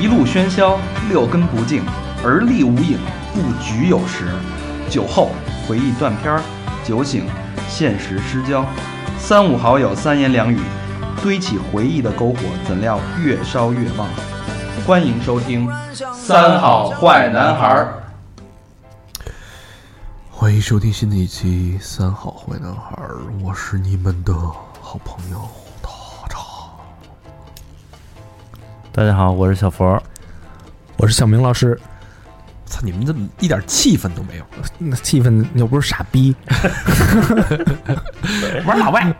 一路喧嚣，六根不净，而立无影，不局有时。酒后回忆断片儿，酒醒现实失焦。三五好友三言两语，堆起回忆的篝火，怎料越烧越旺。欢迎收听《三好坏男孩儿》。欢迎收听新的一期《三好坏男孩儿》，我是你们的好朋友大家好，我是小佛。我是小明老师，操，你们怎么一点气氛都没有？那气氛又不是傻逼，玩老外，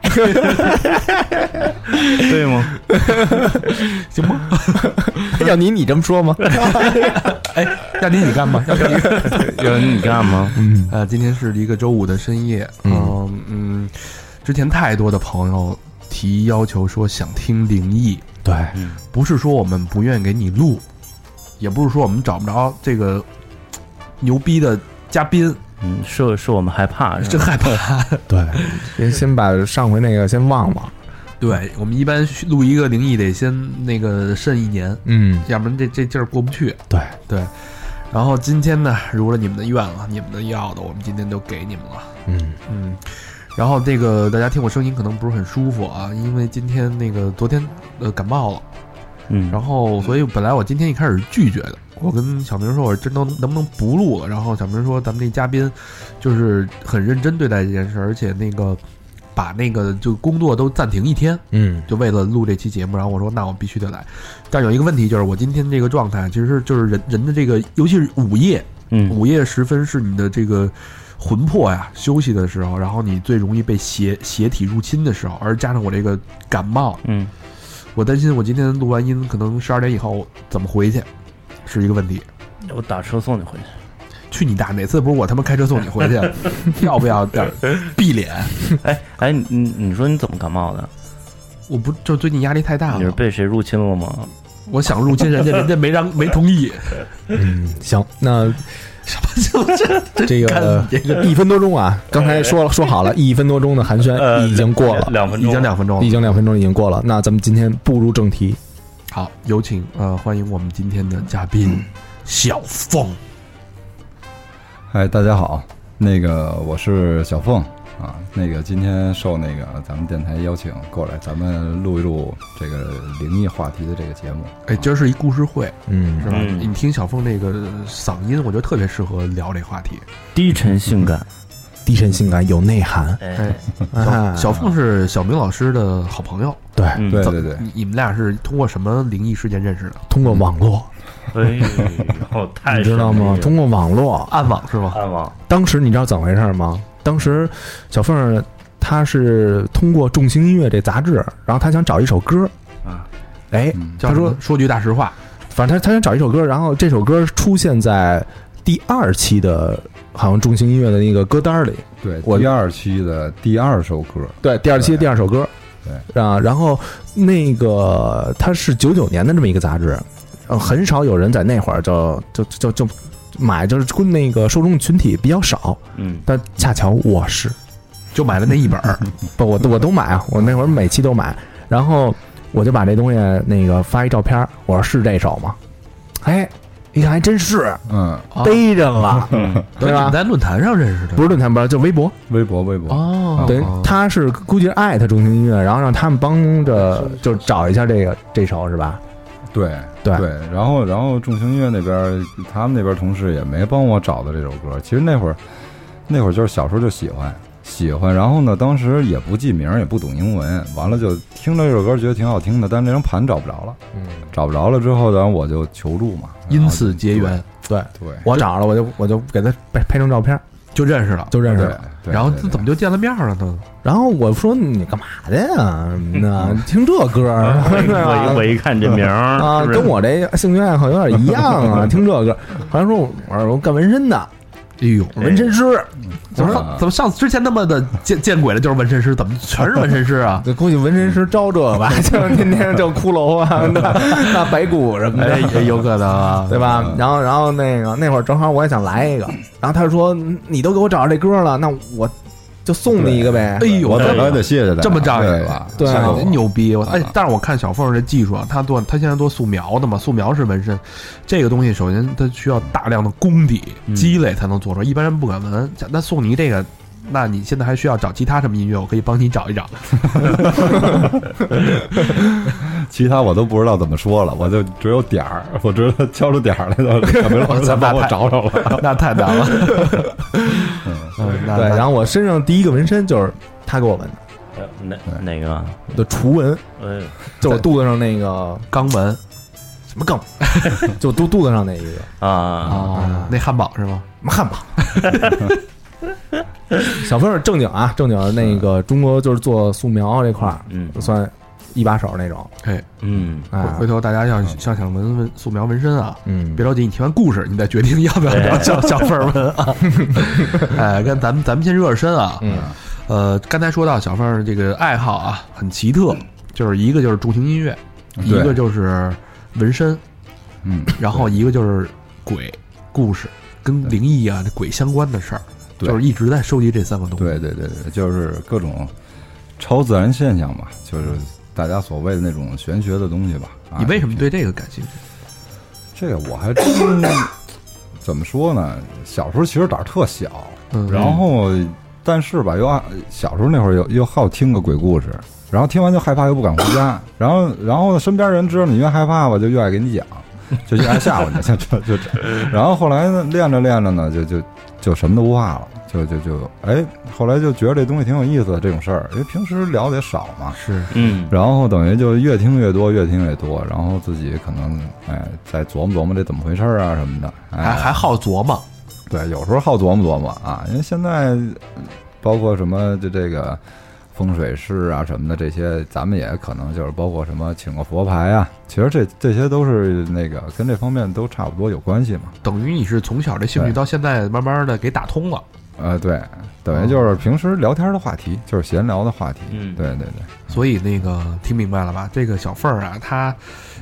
对吗？行吗？要你你这么说吗？哎，要你你干吗？要你有人你干吗？嗯，呃，今天是一个周五的深夜，嗯嗯，之前太多的朋友提要求说想听灵异，对，不是说我们不愿意给你录，也不是说我们找不着这个牛逼的嘉宾，嗯，是是我们害怕，真害怕。对，先先把上回那个先忘了，对我们一般录一个灵异得先那个慎一年，嗯，要不然这这劲儿过不去。对。对，然后今天呢，如了你们的愿了，你们的要的，我们今天都给你们了。嗯，嗯，然后这个大家听我声音可能不是很舒服啊，因为今天那个昨天呃感冒了，嗯，然后所以本来我今天一开始拒绝的，我跟小明说，我说真能能不能不录了？然后小明说咱们这嘉宾就是很认真对待这件事，而且那个把那个就工作都暂停一天，嗯，就为了录这期节目。然后我说那我必须得来，但有一个问题就是我今天这个状态，其实就是人人的这个，尤其是午夜，嗯午夜时分是你的这个魂魄呀休息的时候，然后你最容易被邪邪体入侵的时候，而加上我这个感冒，嗯，我担心我今天录完音，可能十二点以后怎么回去，是一个问题。我打车送你回去。去你大！哪次不是我他妈开车送你回去？要不要点儿闭脸？哎哎，你你你说你怎么感冒的？我不就最近压力太大了你是，被谁入侵了吗？我想入侵人家，人家没让没同意。嗯，行，那这个这个？一分多钟啊，刚才说了说好了，一分多钟的寒暄已经过了，已两分钟，经两分钟了。已。经两分钟已经过了，那咱们今天步入正题，好，有请呃，欢迎我们今天的嘉宾小凤。嗨，大家好，那个我是小凤啊，那个今天受那个咱们电台邀请过来，咱们录一录这个灵异话题的这个节目。哎，今儿是一故事会，嗯是吧？嗯你听小凤那个嗓音，我觉得特别适合聊这话题。低沉性感。低沉性感有内涵，哎，小小凤是小明老师的好朋友，对，对对对，你你们俩是通过什么灵异事件认识的？通过网络，哎呦，太你知道吗？通过网络，暗网是吧？暗网，当时你知道怎么回事吗？当时小凤儿她是通过众星音乐这杂志，然后她想找一首歌。啊，哎，嗯叫他说说句大实话，反正她她想找一首歌，然后这首歌出现在第二期的，好像众星音乐的那个歌单里，对，我第二期的第二首歌，对，第二期的第二首歌，对。啊，然后那个它是九九年的这么一个杂志，呃，很少有人在那会儿就就就就买，就是那个受众群体比较少，嗯，但恰巧我是。就买了那一本儿。不，我我都买啊，我那会儿每期都买，然后我就把这东西那个发一照片儿，我说是这首吗？哎，一看还真是，嗯，哦逮着了，嗯对吧你？在论坛上认识的？不是论坛，不是就微博，微博微博，哦，对，他是估计是艾特中心音乐，然后让他们帮着就找一下这个这首是吧？对对。对，然后然后众星音乐那边，他们那边同事也没帮我找到这首歌。其实那会儿那会儿就是小时候就喜欢喜欢，然后呢，当时也不记名，也不懂英文，完了就听着这首歌觉得挺好听的，但是那张盘找不着了，嗯，找不着了之后，然后我就求助嘛，因此结缘，对。对我找着了，我就我就给他拍拍张照片，就认识了。就认识了。对，然后这怎么就见了面了呢？然后我说你干嘛的呀？那听这歌儿，我一 我一看这名儿啊，跟我这兴趣爱好有点一样啊，听这歌。好像说我说我干纹身的，哎呦，纹身师，怎么啊。怎么上次之前那么的见见鬼了，就是纹身师，怎么全是纹身师啊？这估计纹身师招这个吧，就是天天就骷髅啊，那那白骨什么的，哎，也有可能啊，对吧？然后然后那个那会儿正好我也想来一个，然后他说你都给我找着这歌了，那我就送你一个呗。哎呦，我怎么也得谢谢他，这么仗义对吧？对牛逼！我哎啊，但是我看小凤这技术啊，他做他现在做素描的嘛，素描是纹身，这个东西首先它需要大量的功底嗯积累才能做出来，一般人不敢纹。那送你这个，那你现在还需要找其他什么音乐？我可以帮你找一找。其他我都不知道怎么说了，我就只有点儿，我知道敲出点儿来了，小明老师才帮我找找了。那太难了。嗯，那对，然后我身上第一个纹身就是他给我纹的，呃哪哪个的厨纹，哎，就我肚子上那个肛门。什么肛，就肚肚子上那一个啊，啊，那汉堡是吗？什么汉堡。小凤儿正经啊，正经那个中国就是做素描这块儿，嗯。算一把手那种。哎，嗯，哎回，头大家要想想纹纹素描纹身啊，嗯，别着急，你听完故事，你再决定要不要 找小小凤儿纹啊。哎，跟咱们咱们先热热身啊。嗯呃，刚才说到小范儿这个爱好啊，很奇特，就是一个就是重型音乐，一个就是纹身，嗯，然后一个就是鬼故事，跟灵异啊、这鬼相关的事儿，对就是一直在收集这三个东西。对对对对，就是各种超自然现象吧，就是大家所谓的那种玄学的东西吧。啊你为什么对这个感兴趣？这个我还真怎么说呢？小时候其实胆儿特小，嗯，然后但是吧，又爱小时候那会儿又又好听个鬼故事，然后听完就害怕，又不敢回家，然后然后身边人知道你越害怕吧，就越爱给你讲，就越爱吓唬你，就就就，然后后来呢，练着练着呢，就就就什么都不怕了，就就就哎，后来就觉得这东西挺有意思的这种事儿，因为平时聊的也少嘛，是嗯，然后等于就越听越多，越听越多，然后自己可能哎再琢磨琢磨这怎么回事儿啊什么的，哎、还还好琢磨，对，有时候好琢磨琢磨啊，因为现在包括什么就这个风水师啊什么的这些，咱们也可能就是包括什么请个佛牌啊，其实这这些都是那个跟这方面都差不多有关系嘛。等于你是从小这兴趣到现在慢慢的给打通了，呃，对，等于就是平时聊天的话题，就是闲聊的话题。嗯对对对，所以那个听明白了吧？这个小凤儿啊，她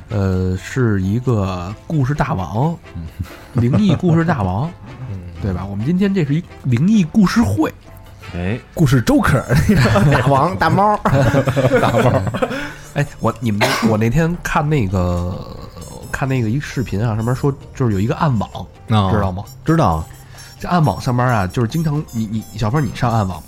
呃是一个故事大王，灵异故事大王，对吧？我们今天这是一灵异故事会，哎，故事 Joker 那个 大王大猫，哎，我你们我那天看那个看那个一视频啊，上面说就是有一个暗网，啊知道吗？知道，这暗网上班啊，就是经常你你小凤儿你上暗网吗？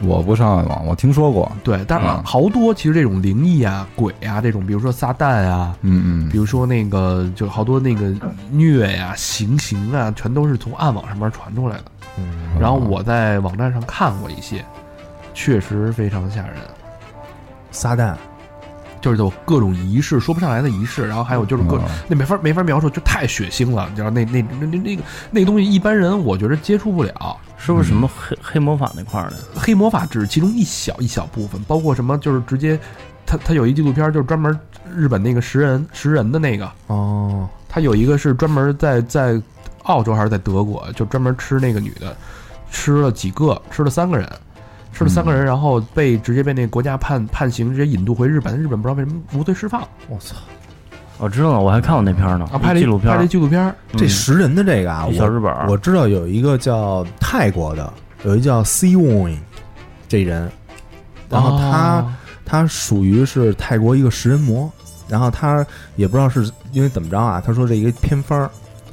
我不上暗网，我听说过。对，但是嗯好多其实这种灵异啊、鬼啊这种，比如说撒旦啊，嗯嗯比如说那个就好多那个虐呀、行刑啊，全都是从暗网上面传出来的。嗯然后我在网站上看过一些，确实非常吓人，撒旦，就是有各种仪式说不上来的仪式，然后还有就是各、嗯那没法没法描述，就太血腥了，你知道那那那那那个那个东西一般人我觉得接触不了。是不是什么黑黑魔法那块儿的？黑魔法只是其中一小一小部分，包括什么就是直接，他他有一纪录片就是专门日本那个食人食人的那个，哦，他有一个是专门在在澳洲还是在德国，就专门吃那个女的，吃了几个，吃了三个人，吃了三个人，然后被直接被那个国家判判刑，直接引渡回日本，日本不知道为什么无罪释放。我操，我知道了，我还看过那片儿呢，啊，拍了纪录片儿。拍了，纪录片，嗯。这食人的这个啊，小日本儿，我知道有一个叫泰国的，有一叫 Sea Won 这人，然后他、哦他属于是泰国一个食人魔，然后他也不知道是因为怎么着啊，他说这一个偏方儿，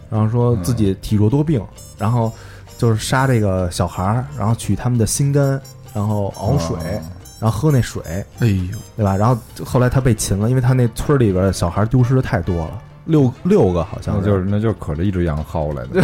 然后说自己体弱多病，然后就是杀这个小孩儿，然后取他们的心肝，然后熬水，然后喝那水，哎呦，对吧？然后后来他被擒了，因为他那村儿里边的小孩丢失的太多了，六六个好像那就是那就是可着一只羊薅来的。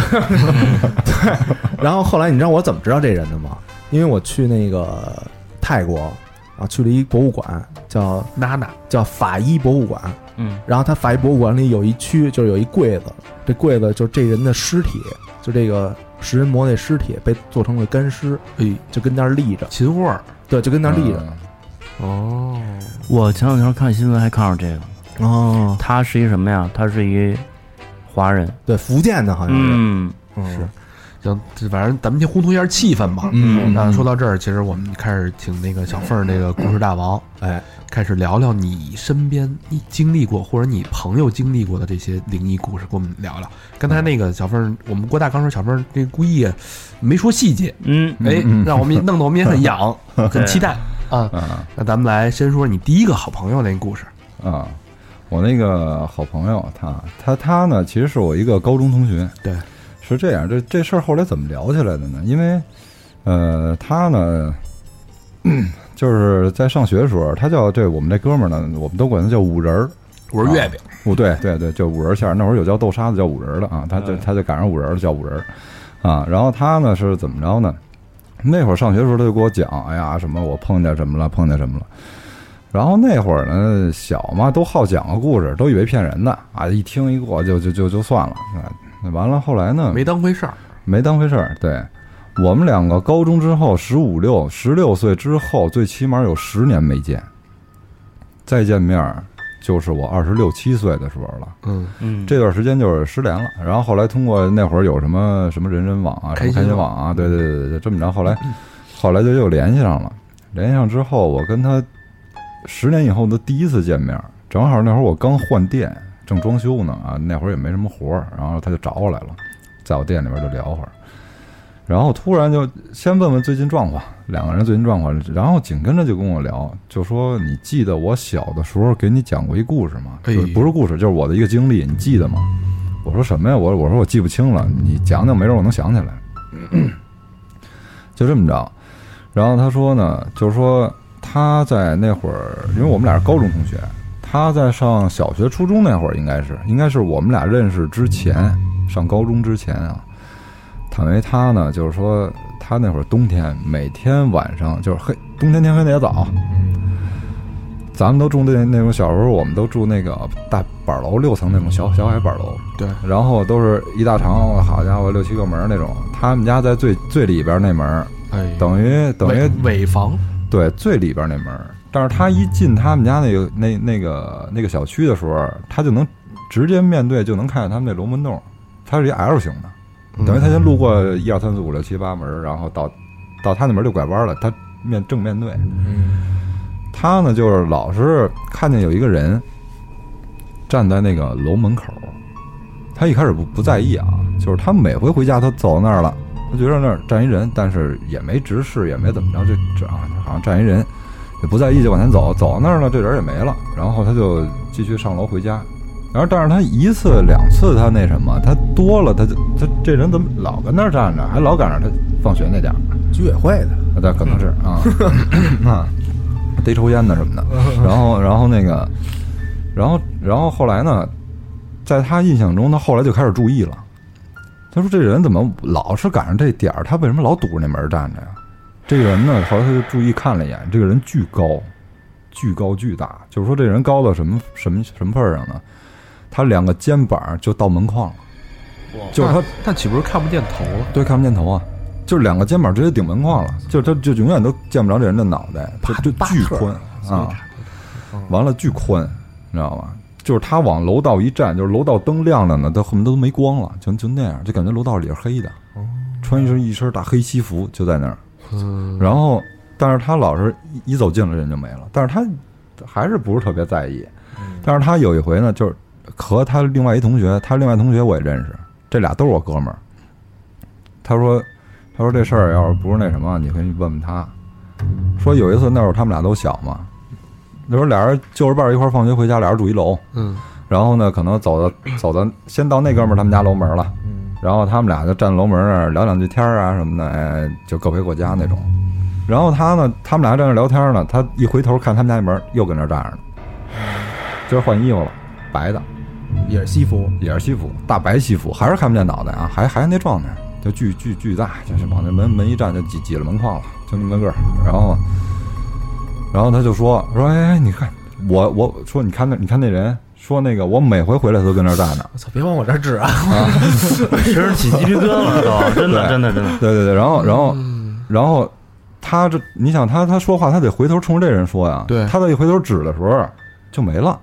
对然后后来你知道我怎么知道这人的吗？因为我去那个泰国啊，去了一博物馆，叫娜娜，叫法医博物馆。嗯，然后他法医博物馆里有一区，就是有一柜子，这柜子就这人的尸体，就这个食人魔那尸体被做成了干尸，哎，就跟那儿立着，秦桧儿，对，就跟那儿立着。嗯哦，我前两天看新闻还看到这个，哦，他是一什么呀？他是一华人，对，福建的好像是，嗯，嗯。是行，这反正咱们先烘托一下气氛吧。嗯那说到这儿，其实我们开始请那个小凤儿，那个故事大王，哎，开始聊聊你身边你经历过或者你朋友经历过的这些灵异故事，跟我们聊聊。刚才那个小凤儿，我们郭大刚说小凤儿这故意没说细节，嗯，哎，嗯让我们弄得我们也很痒，很期待啊。啊那咱们来先说你第一个好朋友那故事。啊，我那个好朋友，他他他呢，其实是我一个高中同学。对，是这样，这这事儿后来怎么聊起来的呢？因为，呃，他呢，就是在上学的时候，他叫这我们这哥们儿呢，我们都管他叫五仁儿。我是月饼，哦，对对对，就五仁馅儿。那会儿有叫豆沙的，叫五仁儿的啊，他就他就赶上五仁儿了，叫五仁儿啊。然后他呢是怎么着呢？那会儿上学的时候，他就给我讲，哎呀，什么我碰见什么了，碰见什么了。然后那会儿呢，小嘛，都好讲个故事，都以为骗人的啊，一听一过就就就就算了啊。那完了，后来呢，没当回事儿。没当回事儿。对。我们两个高中之后，十五六、十六岁之后，最起码有十年没见，再见面儿就是我二十六七岁的时候了。嗯，嗯，这段时间就是失联了，然后后来通过那会儿有什么什么人人网啊，什么开开心心网啊，对对对对，就这么着，后来后来就又联系上了，联系上之后，我跟他十年以后的第一次见面，正好那会儿我刚换店，正装修呢啊，那会儿也没什么活儿，然后他就找我来了，在我店里边就聊会儿，然后突然就先问问最近状况，两个人最近状况，然后紧跟着就跟我聊，就说你记得我小的时候给你讲过一故事吗？不是故事，就是我的一个经历，你记得吗？我说什么呀？我我说我记不清了，你讲讲，没准我能想起来。就这么着，然后他说呢，就是说他在那会儿，因为我们俩是高中同学，他在上小学、初中那会儿，应该是应该是我们俩认识之前，上高中之前啊。坦为他呢，就是说他那会儿冬天每天晚上就是黑，冬天天黑的也早。咱们都住那那种小时候，我们都住那个大板楼六层那种小小矮板楼，对，然后都是一大长，好家伙，六七个门那种。他们家在最最里边那门，哎，等于等于尾尾房，对最里边那门儿。但是他一进他们家那个那那个那个小区的时候，他就能直接面对，就能看见他们那龙门洞。它是一 L 型的，等于他先路过一二三四五六七八门，然后到到他那门就拐弯了，他面正面对。他呢，就是老是看见有一个人站在那个楼门口，他一开始不不在意啊，就是他每回回家，他走到那儿了，他觉得那儿站一人，但是也没直视，也没怎么着，就这啊，好像站一人，也不在意，就往前走，走到那儿呢，这人也没了，然后他就继续上楼回家。然后，但是他一次两次他那什么，他多了，他就他这人怎么老跟那儿站着，还老赶上他放学那点儿，居委会的，那，可能是啊 啊，逮抽烟的什么的。然后，然后那个，然后，然后后来呢，在他印象中，他后来就开始注意了。他说：“这人怎么老是赶上这点儿？他为什么老堵着那门站着呀？”这个人呢，后来他就注意看了一眼，这个人巨高，巨高巨大，就是说这人高到什么什么什么份儿上呢？他两个肩膀就到门框了，就是他那那岂不是看不见头了？对，看不见头啊，就是两个肩膀直接顶门框了，就他就永远都见不着这人的脑袋，就就巨宽啊，完了巨宽，你知道吗？就是他往楼道一站，就是楼道灯亮着呢，他恨不得都没光了，就就那样，就感觉楼道里是黑的，穿一身一身大黑西服就在那儿，嗯，然后但是他老是一一走近了人就没了，但是他还是不是特别在意，但是他有一回呢，就是和他另外一同学，他另外同学我也认识，这俩都是我哥们儿。他说，他说这事儿要是不是那什么，你可以问问他。说有一次那会儿他们俩都小嘛，那时候俩人就着伴儿一块儿放学回家，俩人住一楼，嗯，然后呢可能走到走到先到那哥们儿他们家楼门了，然后他们俩就站楼门那儿聊两句天儿啊什么的，哎，就各回各家那种。然后他呢，他们俩在那聊天呢，他一回头看他们家那门，又跟那儿站着呢，今儿换衣服了，白的，也是西服，也是西服，大白西服，还是看不见脑袋啊，还还是那状态，就巨巨巨大，就是往那门门一站就挤挤了门框了，就那么个儿。然后，然后他就说说，哎哎，你看我我说你看那你看那人说那个我每回回来都跟那儿站着，我操，别往我这儿指啊！身上起鸡皮疙瘩了都，真的真的真的。对对对，然后然后然后他这你想他他说话他得回头冲着这人说呀，对他再一回头指的时候就没了，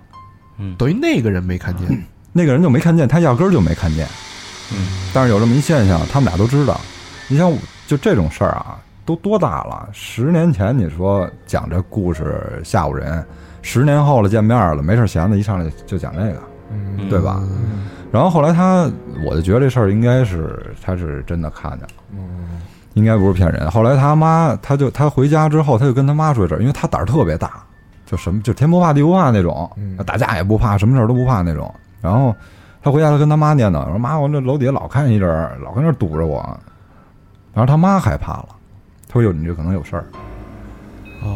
等于那个人没看见，那个人就没看见，他压根儿就没看见。嗯，但是有这么一现象，他们俩都知道。你像就这种事儿啊，都多大了？十年前你说讲这故事吓唬人，十年后了见面了，没事闲的，一上来就讲这个，嗯对吧？然后后来他，我就觉得这事儿应该是他是真的看见了，应该不是骗人。后来他妈，他就他回家之后，他就跟他妈说这事儿，因为他胆儿特别大，就什么就天不怕地不怕那种，打架也不怕，什么事儿都不怕那种。然后他回家，他跟他妈念叨说：“妈，我这楼底下老看一人儿，老跟那儿堵着我。”然后他妈害怕了，他说：“有你这可能有事儿。”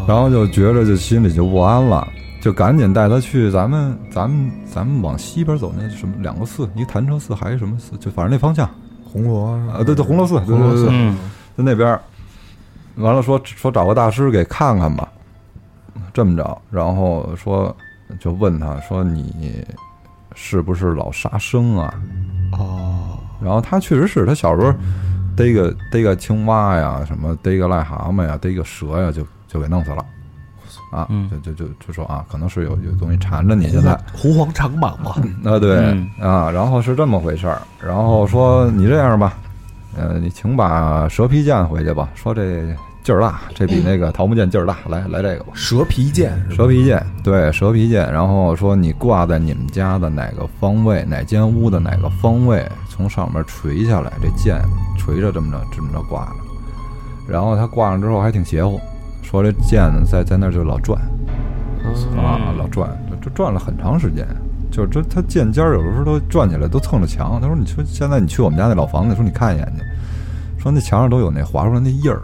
然后就觉着就心里就不安了，就赶紧带他去咱们咱们咱们往西边走那什么两个寺，一个潭柘寺，还是什么寺，就反正那方向。红螺啊，对对，红螺寺，对对对对，嗯。在那边。完了说说找个大师给看看吧，这么着，然后说就问他说你是不是老杀生啊？哦，然后他确实是他小时候逮个逮个青蛙呀，什么逮个癞蛤蟆呀，逮个蛇呀，就就给弄死了。啊，嗯就就就就说啊，可能是有有东西缠着你现在，狐黄长蟒嘛，啊对、嗯啊，然后是这么回事儿，然后说你这样吧，呃，你请把蛇皮剑回去吧，说这劲儿大，这比那个桃木剑劲儿大，来来这个吧。蛇皮剑？蛇皮剑，对，蛇皮剑。然后说你挂在你们家的哪个方位，哪间屋的哪个方位，从上面垂下来，这剑垂着这么着这么着挂着。然后他挂上之后还挺邪乎，说这剑呢在在那儿就老转啊，老转，这这转了很长时间。就是这他剑尖儿有的时候都转起来，都蹭着墙。他说：“你说现在你去我们家那老房子，说你看一眼去，说那墙上都有那划出来那印儿，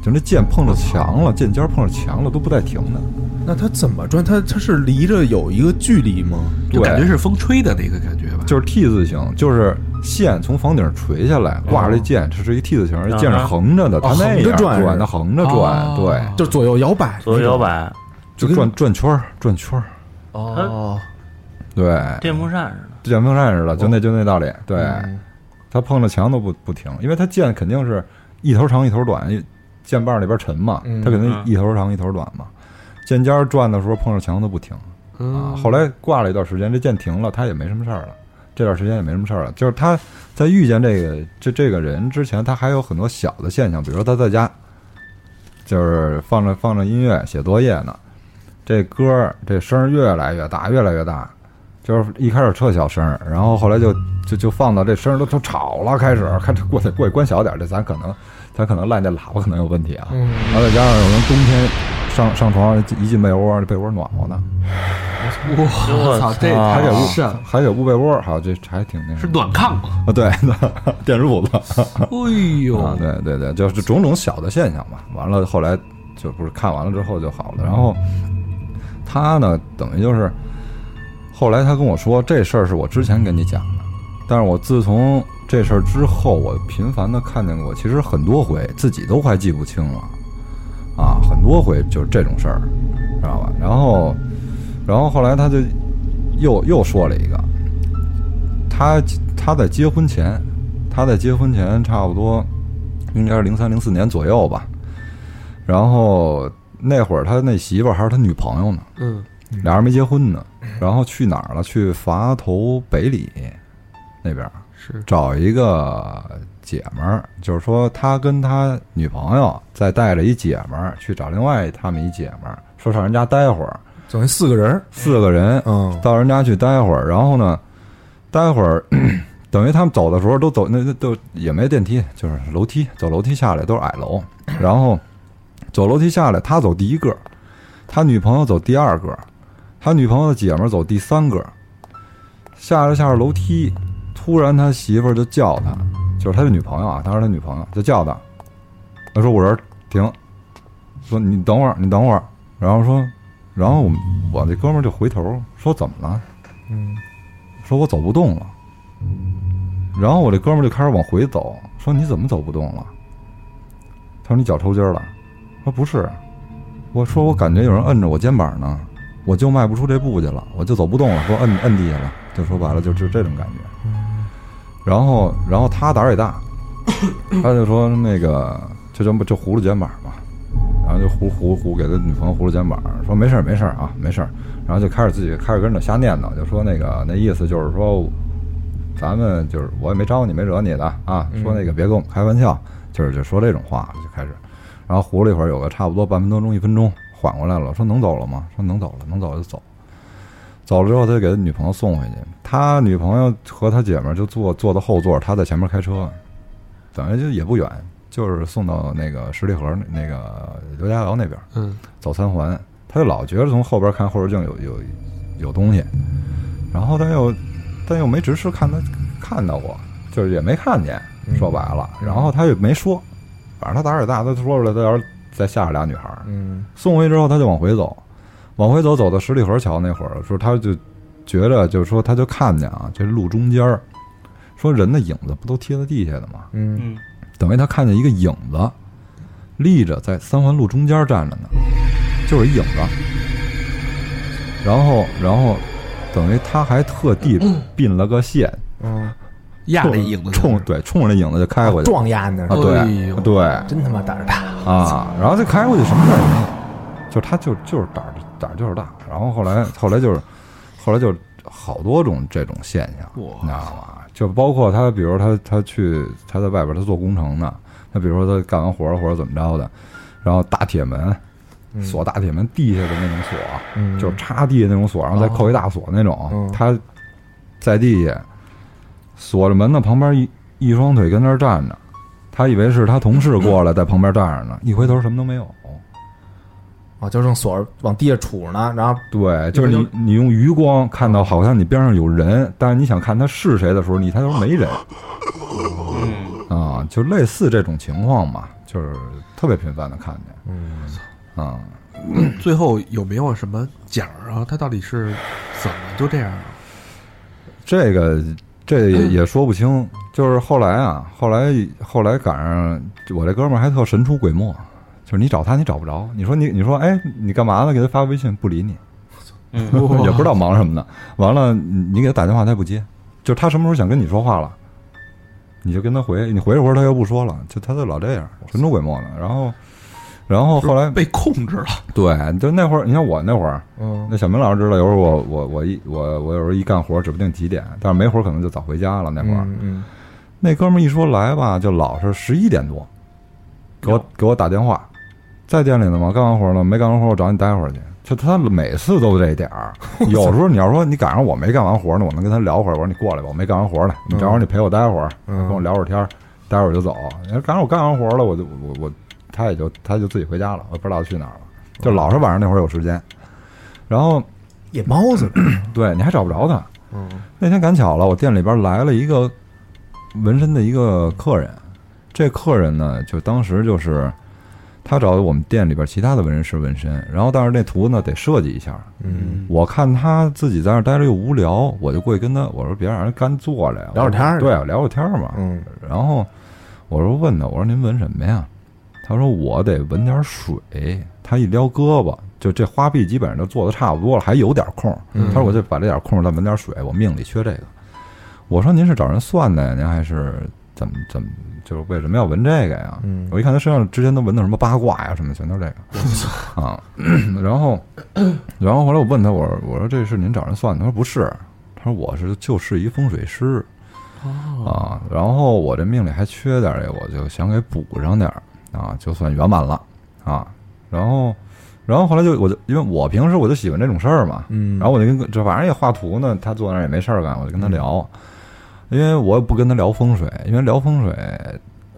就那剑碰着墙了，剑尖碰着墙了都不带停的。那他怎么转？他他是离着有一个距离吗？就感觉是风吹的那个感觉吧，就是 T 字形，就是线从房顶垂下来，挂着这剑，这是一 T 字形，这剑是横着的，它哦那样横着转转，它横着转，哦对，就左右摇摆，左右摇，摆，就转转圈儿，转圈儿，哦，对，电风扇似的。电风扇似的，就那就那道理，对，嗯它碰着墙都不不停，因为它剑肯定是一头长一头短，剑把里边沉嘛，嗯它肯定一头长一头短嘛，剑尖儿转的时候碰着墙都不停，啊，后来挂了一段时间，这剑停了，他也没什么事儿了。这段时间也没什么事儿了，就是他在遇见这个这这个人之前，他还有很多小的现象，比如说他在家，就是放着放着音乐写作业呢，这歌儿这声儿越来越大，越来越大，就是一开始特小声儿，然后后来就就就放到这声儿都都吵了，开始开始过去过去关小点儿，这咱可能咱可能赖那喇叭可能有问题啊，嗯。然后再加上可能冬天上上床一进被窝，这被窝暖和呢。我操，这啊还给捂是还给捂被窝，好，这还挺那是暖炕吗？啊，对，电褥子哎呦啊，，对对对，就是种种小的现象吧。完了，后来就不是看完了之后就好了。然后他呢，等于就是后来他跟我说，这事儿是我之前跟你讲的，但是我自从这事儿之后，我频繁的看见过，其实很多回自己都快记不清了啊，很多回就是这种事儿，知道吧？然后，然后后来他就又又说了一个，他他在结婚前，他在结婚前差不多应该是零三零四年左右吧，然后那会儿他那媳妇儿还是他女朋友呢，嗯，俩人没结婚呢，然后去哪儿了？去垡头北里那边是找一个姐们儿，就是说他跟他女朋友再带着一姐们儿去找另外他们一姐们儿，说上人家待会儿，等于四个人，四个人嗯，到人家去待会儿，然后呢，待会儿等于他们走的时候都走那那都也没电梯，就是楼梯，走楼梯下来都是矮楼，然后走楼梯下来，他走第一个，他女朋友走第二个，他女朋友的姐们儿走第三个，下着下着楼梯，突然他媳妇儿就叫他，就是他的女朋友啊，当时他女朋友就叫他，他说我这儿停，说你等会儿，你等会儿，然后说，然后我我那哥们儿就回头说怎么了？嗯，说我走不动了。然后我这哥们儿就开始往回走，说你怎么走不动了？他说你脚抽筋儿了。说不是，我说我感觉有人摁着我肩膀呢，我就迈不出这步去了，我就走不动了，说摁摁地下了，就说白了就就这种感觉。然后然后他胆儿也大，他就说那个就这么就糊了肩膀嘛，然后就糊糊糊给他女朋友糊了肩膀，说没事儿没事儿啊没事儿，然后就开始自己开始跟着瞎念叨，就说那个那意思就是说，咱们就是我也没招你，没惹你的啊，说那个别跟我们开玩笑，就是就说这种话就开始，然后糊了一会儿，有个差不多半分多钟一分钟，缓过来了，说能走了吗？说能走了，能走就走。走了之后，他就给他女朋友送回去。他女朋友和他姐们儿就坐坐到后座，他在前面开车，等于就也不远，就是送到那个十里河那那个刘家窑那边。嗯，走三环，他就老觉得从后边看后视镜有有有东西，然后他又但又没直视看他看到过，就是也没看见，说白了，然后他也没说，反正他胆儿也大，他说出来，他要是再吓着俩女孩儿，嗯送回去之后他就往回走，往回走走到十里河桥那会儿，说他就觉着就是说他就看见啊，这路中间儿，说人的影子不都贴在地下的吗？嗯嗯等于他看见一个影子立着在三环路中间站着呢，就是一影子。然后，然后等于他还特地并了个线，嗯，压那影子冲对冲着那影子就开过去撞压那啊，是吧？哎对对真他妈胆儿大！啊，然后就开过去什么事儿也没有，就他就就是胆儿胆儿就是大。然后后来后来就是后来就是好多种这种现象，你知道吗？就包括他，比如他他去他在外边他做工程呢，他比如说他干完活儿或者怎么着的，然后大铁门嗯锁大铁门地下的那种锁，嗯就是插地下那种锁，然后再扣一大锁那种，嗯他在地下锁着门呢，旁边一一双腿跟那儿站着，他以为是他同事过来在旁边站着呢，一回头什么都没有。啊，就正锁着往地下杵着呢，然后对，就是你你用余光看到好像你边上有人，但是你想看他是谁的时候，你抬头没人嗯啊，就类似这种情况嘛，就是特别频繁的看见嗯啊。最后有没有什么奖儿啊？他到底是怎么就这样啊？这个这也也说不清，就是后来啊，后来后来赶上我这哥们儿还特神出鬼没，就是你找他你找不着，你说你你说哎你干嘛呢？给他发微信不理你，嗯也不知道忙什么呢。完了你你给他打电话他也不接，就是他什么时候想跟你说话了，你就跟他回，你回一会儿他又不说了，就他就老这样神出鬼没的。然后然后后来被控制了，对，就那会儿你看我那会儿。嗯那小明老师知道，有时候我我我一我我有时候一干活指不定几点，但是没活可能就早回家了。那会儿、嗯那哥们儿一说来吧，就老是十一点多，给我给我打电话，在店里呢吗？干完活了没？干完活我找你待会儿去。就他每次都这点儿，有时候你要说你赶上我没干完活呢，我能跟他聊会儿。我说你过来吧，我没干完活呢，你正好你陪我待会儿，嗯跟我聊会儿天儿，待会儿就走。赶上我干完活了，我就我我他也就他就自己回家了，我也不知道去哪儿了。就老是晚上那会儿有时间，然后夜猫子，对你还找不着他。嗯那天赶巧了，我店里边来了一个纹身的一个客人，这客人呢，就当时就是他找我们店里边其他的纹身师纹身，然后但是那图呢得设计一下。嗯我看他自己在那儿待着又无聊，我就过去跟他我说别让人干坐着呀，聊会儿天儿对，聊会儿天儿嘛。嗯然后我说问他，我说您纹什么呀？他说我得纹点水。他一撩胳膊，就这花臂基本上就做的差不多了，还有点空。嗯他说我就把这点空再纹点水，我命里缺这个。我说您是找人算的呀？您还是怎么怎么？就是为什么要纹这个呀？嗯我一看他身上之前都纹的什么八卦呀什么，全都是这个啊。然后，然后后来我问他，我说我说这是您找人算的？他说不是，他说我是就是一风水师。啊，然后我这命里还缺点儿，我就想给补上点儿啊，就算圆满了啊。然后，然后后来就我就因为我平时我就喜欢这种事儿嘛，嗯，然后我就跟这反正也画图呢，他坐那儿也没事儿干，我就跟他聊，因为我也不跟他聊风水，因为聊风水。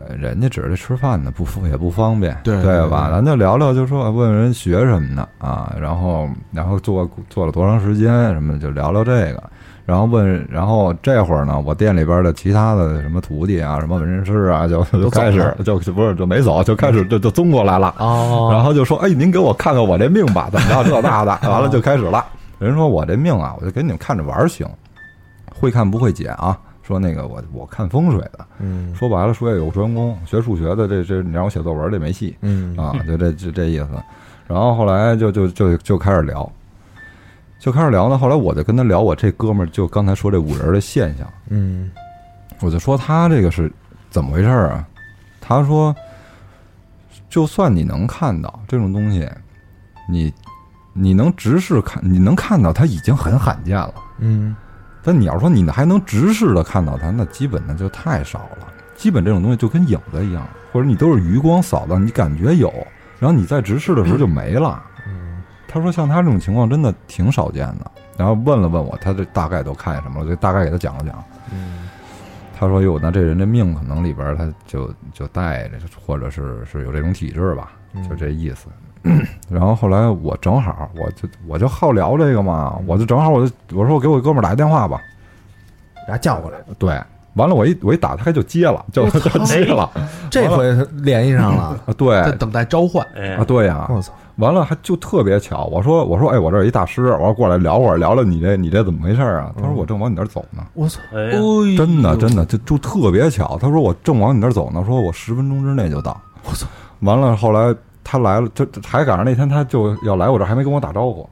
呃人家指着吃饭呢，不方也不方便，对对吧？咱就聊聊，就说问问人学什么的啊，然后然后做做了多长时间什么的，就聊聊这个。然后问，然后这会儿呢，我店里边的其他的什么徒弟啊，什么纹身师啊，就就开始就就不是就没走，就开始就就综过来了。哦，然后就说：“哎，您给我看看我这命吧，怎么着这那的。”完了就开始了。人说我这命啊，我就给你们看着玩儿行，会看不会解啊。说那个我我看风水的，嗯说白了术业有专攻，学数学的这这你让我写作文这没戏嗯啊，就这就这意思。然后后来就就就就开始聊，就开始聊呢。后来我就跟他聊我这哥们儿就刚才说这五人的现象，嗯我就说他这个是怎么回事儿啊？他说，就算你能看到这种东西，你你能直视看，你能看到他已经很罕见了。嗯但你要说你还能直视的看到它，那基本的就太少了。基本这种东西就跟影子一样，或者你都是余光扫到，你感觉有，然后你在直视的时候就没了。嗯 他说像他这种情况真的挺少见的，然后问了问我，他这大概都看见什么了，就大概给他讲了讲。嗯他说哟，那这人这命可能里边他就就带着，或者是是有这种体质吧，嗯就这意思。然后后来我正好，我就我就好聊这个嘛，我就正好我就我说我给我哥们儿打个电话吧，给他叫过来，对，完了我一我一打他就接了，就就接了。这回联系上了，啊，对。在等待召唤。哎。啊，，对呀，我操，完了还就特别巧，我说我说哎，我这儿有一大师，我说过来聊会儿，聊聊你这你这怎么回事啊？他说我正往你那儿走呢，我操，哎，真的真的就就特别巧，他说我正往你那儿走呢，说我十分钟之内就到。我操，完了后来他来了，就还赶上那天他就要来我这儿，还没跟我打招呼，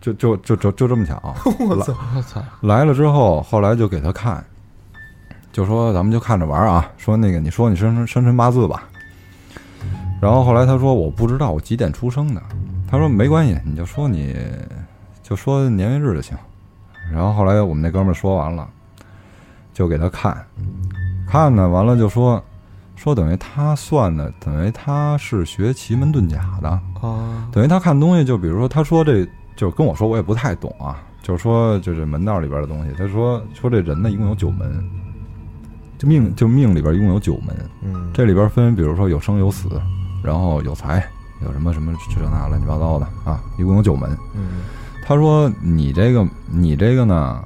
就就就就就这么巧。我操，我操！来了之后，后来就给他看，就说咱们就看着玩儿啊，说那个你说你生辰生辰八字吧。然后后来他说我不知道我几点出生的，他说没关系，你就说你就说年月日就行。然后后来我们那哥们儿说完了，就给他看，看呢完了就说说等于他算的，等于他是学奇门遁甲的，啊，等于他看东西，就比如说他说这就跟我说，我也不太懂啊，就是说就这门道里边的东西，他说说这人呢一共有九门，就命就命里边一共有九门，嗯，这里边分比如说有生有死，然后有财，有什么什么这那乱七八糟的啊，一共有九门。嗯他说你这个你这个呢，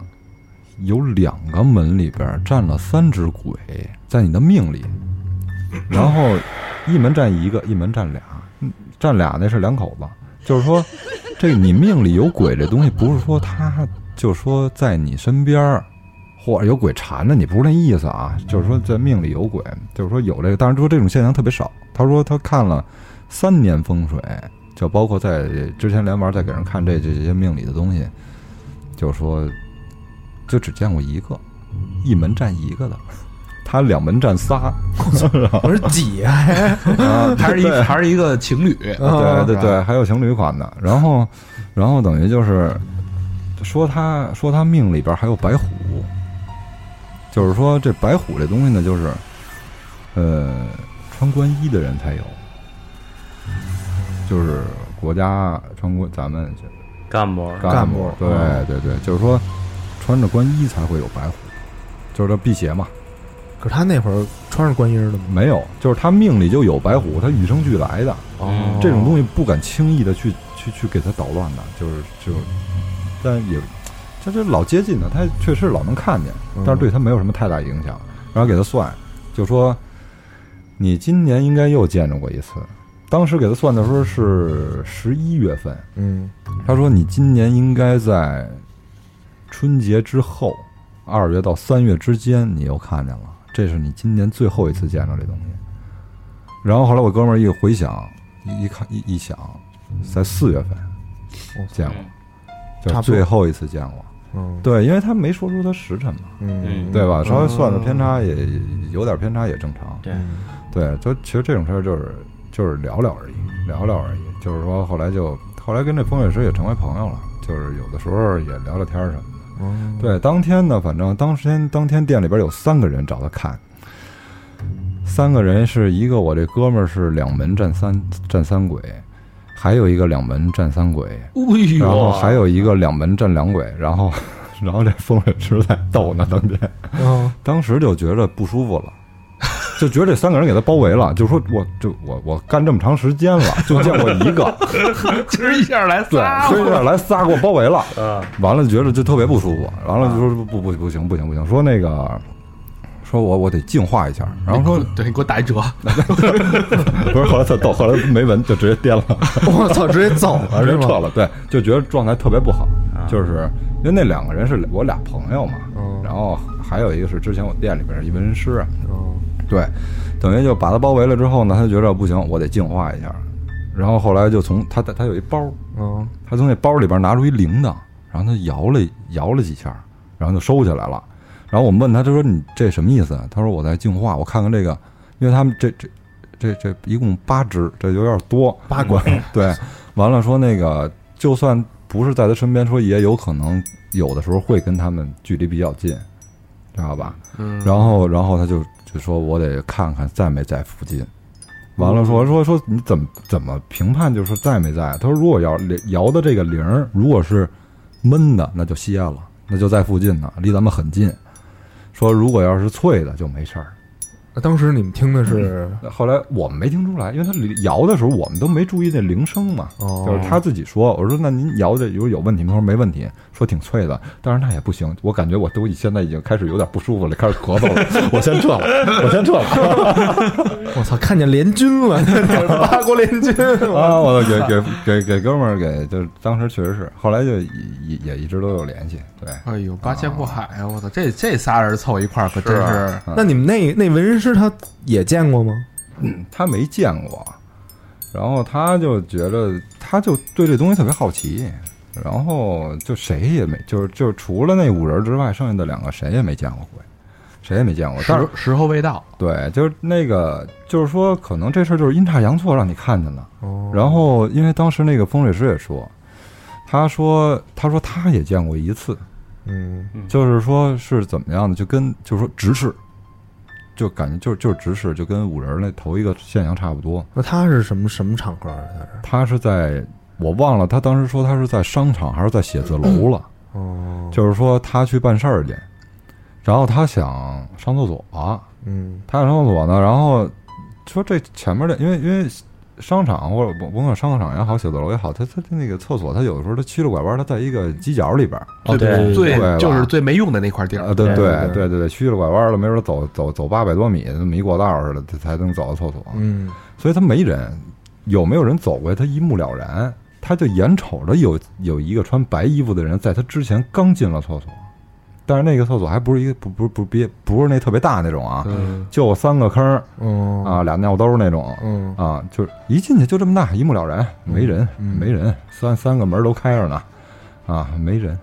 有两个门里边站了三只鬼在你的命里，然后一门占一个，一门占俩，嗯站俩那是两口子，就是说这你命里有鬼这东西，不是说他就说在你身边儿。或者有鬼缠着你，不是那意思啊，就是说在命里有鬼，就是说有这个，但是说这种现象特别少。他说他看了三年风水，就包括在之前连玩再给人看这这些命里的东西，就是说就只见过一个，一门占一个的，他两门占仨，我说几呀？啊，还是一还是一个情侣，对对对，还有情侣款的，然后然后等于就是说他说他命里边还有白虎，就是说这白虎这东西呢，就是呃穿官衣的人才有，就是国家穿官咱们干部。干部部，对对对，就是说穿着官衣才会有白虎，就是这辟邪嘛。可是他那会儿穿着观音的吗？没有，就是他命里就有白虎，他与生俱来的。哦这种东西不敢轻易的去去去给他捣乱的，就是就，但也，他这老接近的，他确实老能看见，但是对他没有什么太大影响。然后给他算，就说你今年应该又见着过一次。当时给他算的时候是十一月份，嗯他说你今年应该在春节之后，二月到三月之间，你又看见了，这是你今年最后一次见着这东西。然后后来我哥们儿一回想，一一看一一想，在四月份见过，就最后一次见过。嗯对，因为他没说出他时辰嘛，嗯，对吧？稍微算的偏差也有点偏差也正常。对，嗯对，就其实这种事儿就是就是聊聊而已，聊聊而已。就是说后来就后来跟这风水师也成为朋友了，就是有的时候也聊聊天儿什么的。嗯，对，当天呢，反正当天当天店里边有三个人找他看，三个人是一个我这哥们儿是两门占三占三鬼，还有一个两门占三鬼，然后还有一个两门占两鬼，然后 然后这风水师在逗呢，当天。嗯当时就觉着不舒服了。就觉得这三个人给他包围了，就说我就我我干这么长时间了，就见过一个，今儿一下来对，仨，所以说来仨给我包围了，嗯，完了就觉得就特别不舒服，完了就说不不不不行不行不行，说那个说我我得净化一下，然后说对，你给我打一折，不是后来他逗，后来没闻就直接颠了，我操，直接走了直是吗？接撤了，对，就觉得状态特别不好，就是因为那两个人是我俩朋友嘛，嗯然后还有一个是之前我店里边一纹身师，嗯对，等于就把他包围了之后呢，他就觉得不行，我得净化一下，然后后来就从他他有一包，嗯他从那包里边拿出一铃铛，然后他摇了摇了几下，然后就收起来了。然后我们问他，他说你这什么意思？他说我在净化，我看看这个，因为他们这这这这一共八只，这有点多，八关对，完了说那个就算不是在他身边，说也有可能有的时候会跟他们距离比较近，知道吧？嗯，然后，然后他就就说我得看看在没在附近。完了说说说你怎么怎么评判，就是说在没在？他说如果摇摇的这个铃儿如果是闷的，那就歇了，那就在附近呢，离咱们很近。说如果要是脆的就没事儿。那当时你们听的是后来我们没听出来，因为他摇的时候我们都没注意那铃声嘛，哦就是他自己说，我说那您摇的有有问题吗？他说没问题，说挺脆的，但是那也不行，我感觉我都现在已经开始有点不舒服了，开始咳嗽了，我先撤了，我先撤了 我操，看见联军了，八国联军啊！我给给给给哥们儿给，就是当时确实是，后来就也也也一直都有联系，对，哎呦，八仙过海啊！我操，这这仨人凑一块儿可真是那你们那那纹身师他也见过吗？他没见过，然后他就觉得，他就对这东西特别好奇，然后就谁也没，就是就是除了那五人之外，剩下的两个谁也没见过鬼，谁也没见过。但是时时候未到。对，就是那个，就是说，可能这事儿就是阴差阳错让你看见了。哦然后，因为当时那个风水师也说，他说，他说他也见过一次，嗯就是说是怎么样的，就跟就是说直视，就感觉就是就是直视，就跟五人那头一个现象差不多。那他是什么什么场合啊？他是？他是在我忘了，他当时说他是在商场还是在写字楼了，哦，就是说他去办事儿去，然后他想上厕所、嗯。他想上厕所呢，然后说这前面的，因为因为商场或者甭甭管商场也好，写字楼也好，它它那个厕所，它有的时候它曲了拐弯，它在一个犄角里边儿。最对最对就是最没用的那块地啊，儿。对对对对对对，曲了拐弯了，没准走走走八百多米，那么一过道似的，他才能走到厕所。嗯所以他没人，有没有人走过去，他一目了然。他就眼瞅着有有一个穿白衣服的人在他之前刚进了厕所，但是那个厕所还不是一个不不不别不是那特别大那种啊，嗯，就三个坑啊，俩尿兜那种嗯。啊，就是一进去就这么大，一目了然，没人嗯没人，三三个门都开着呢，啊，没人，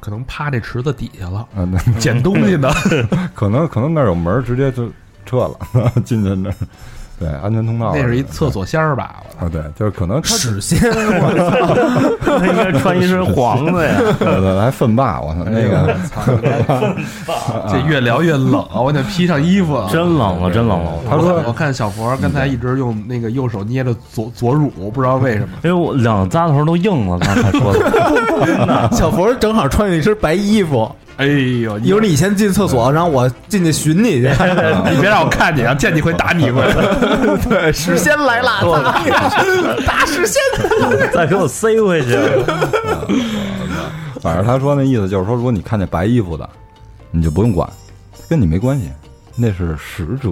可能趴这池子底下了，嗯，捡东西呢。可能可能那儿有门儿，直接就撤了，进去那儿，对，安全通道那是一厕所仙儿吧？啊，对，就是可能屎仙，我操，他应该穿一身黄的呀。对对，还粪霸，我操，那个 这越聊越冷啊！我得披上衣服了。真冷了，真冷了。他说：“我看小佛刚才一直用那个右手捏着左左乳，不知道为什么。因为我两个扎头都硬了，刚才说的。小佛正好穿着一身白衣服，哎呦，一会儿你先进厕所，然后我进去寻你去。你别让我看见啊！见你会打你一回。对，史先来了，大史先。再给我塞回去。反正他说那意思就是说，如果你看见白衣服的，你就不用管，跟你没关系，那是使者，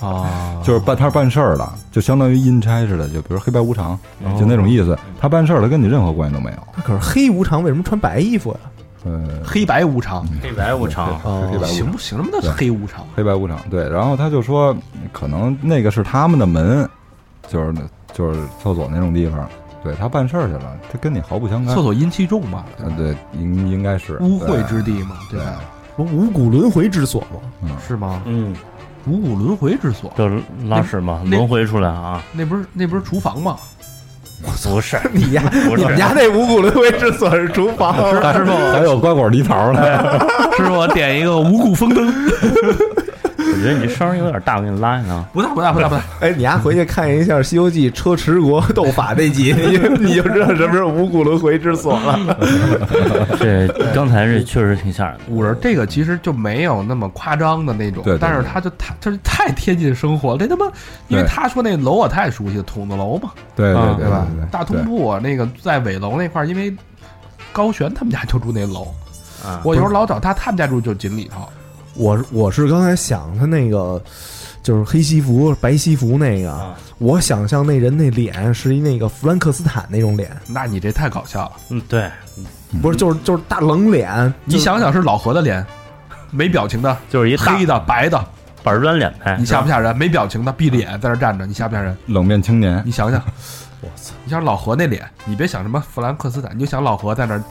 啊，就是办他是办事儿的，就相当于阴差似的，就比如黑白无常，就那种意思。他办事儿的跟你任何关系都没有。可是黑无常为什么穿白衣服呀？呃，黑白无常，黑白无常，黑白无常，行不行？什么叫黑无常？黑白无常。对，然后他就说，可能那个是他们的门，就是那就是厕所那种地方。对他办事儿去了，他跟你毫不相干。厕所阴气重嘛，嗯，对，应应该是污秽之地嘛，对？不五谷轮回之所吗？是吗？嗯，五谷轮回之所，就是拉屎嘛，轮回出来啊，那不是那不是厨房吗？不是，你家不是你们家那五谷轮回之所是厨房，师傅，还有瓜果梨桃呢。师傅，我点一个五谷丰登，我觉得你声儿有点大，我给你拉一拉。不大不大不大不大。哎，你丫回去看一下《西游记》车迟国斗法那集，你你就知道什么是五谷轮回之所了。这刚才这确实挺吓人的。五人这个其实就没有那么夸张的那种，对对对但是他就太就是太贴近生活了。这他妈，因为他说那楼我太熟悉了，筒子楼嘛，对啊对对吧对？大通铺那个在尾楼那块儿，因为高璇他们家就住那楼，啊，我有时候老找他，他们家住就锦里头。我我是刚才想他那个，就是黑西服、白西服那个，啊我想象那人那脸是一那个弗兰克斯坦那种脸，那你这太搞笑了！嗯，对，不是就是就是大冷脸。你想想是老何的脸，没表情的，就是一大黑的、白的，板砖脸呗。你吓不吓人？没表情的，闭着眼在那站着，你吓不吓人？冷面青年，你想想，我操！你想老何那脸，你别想什么弗兰克斯坦，你就想老何在那儿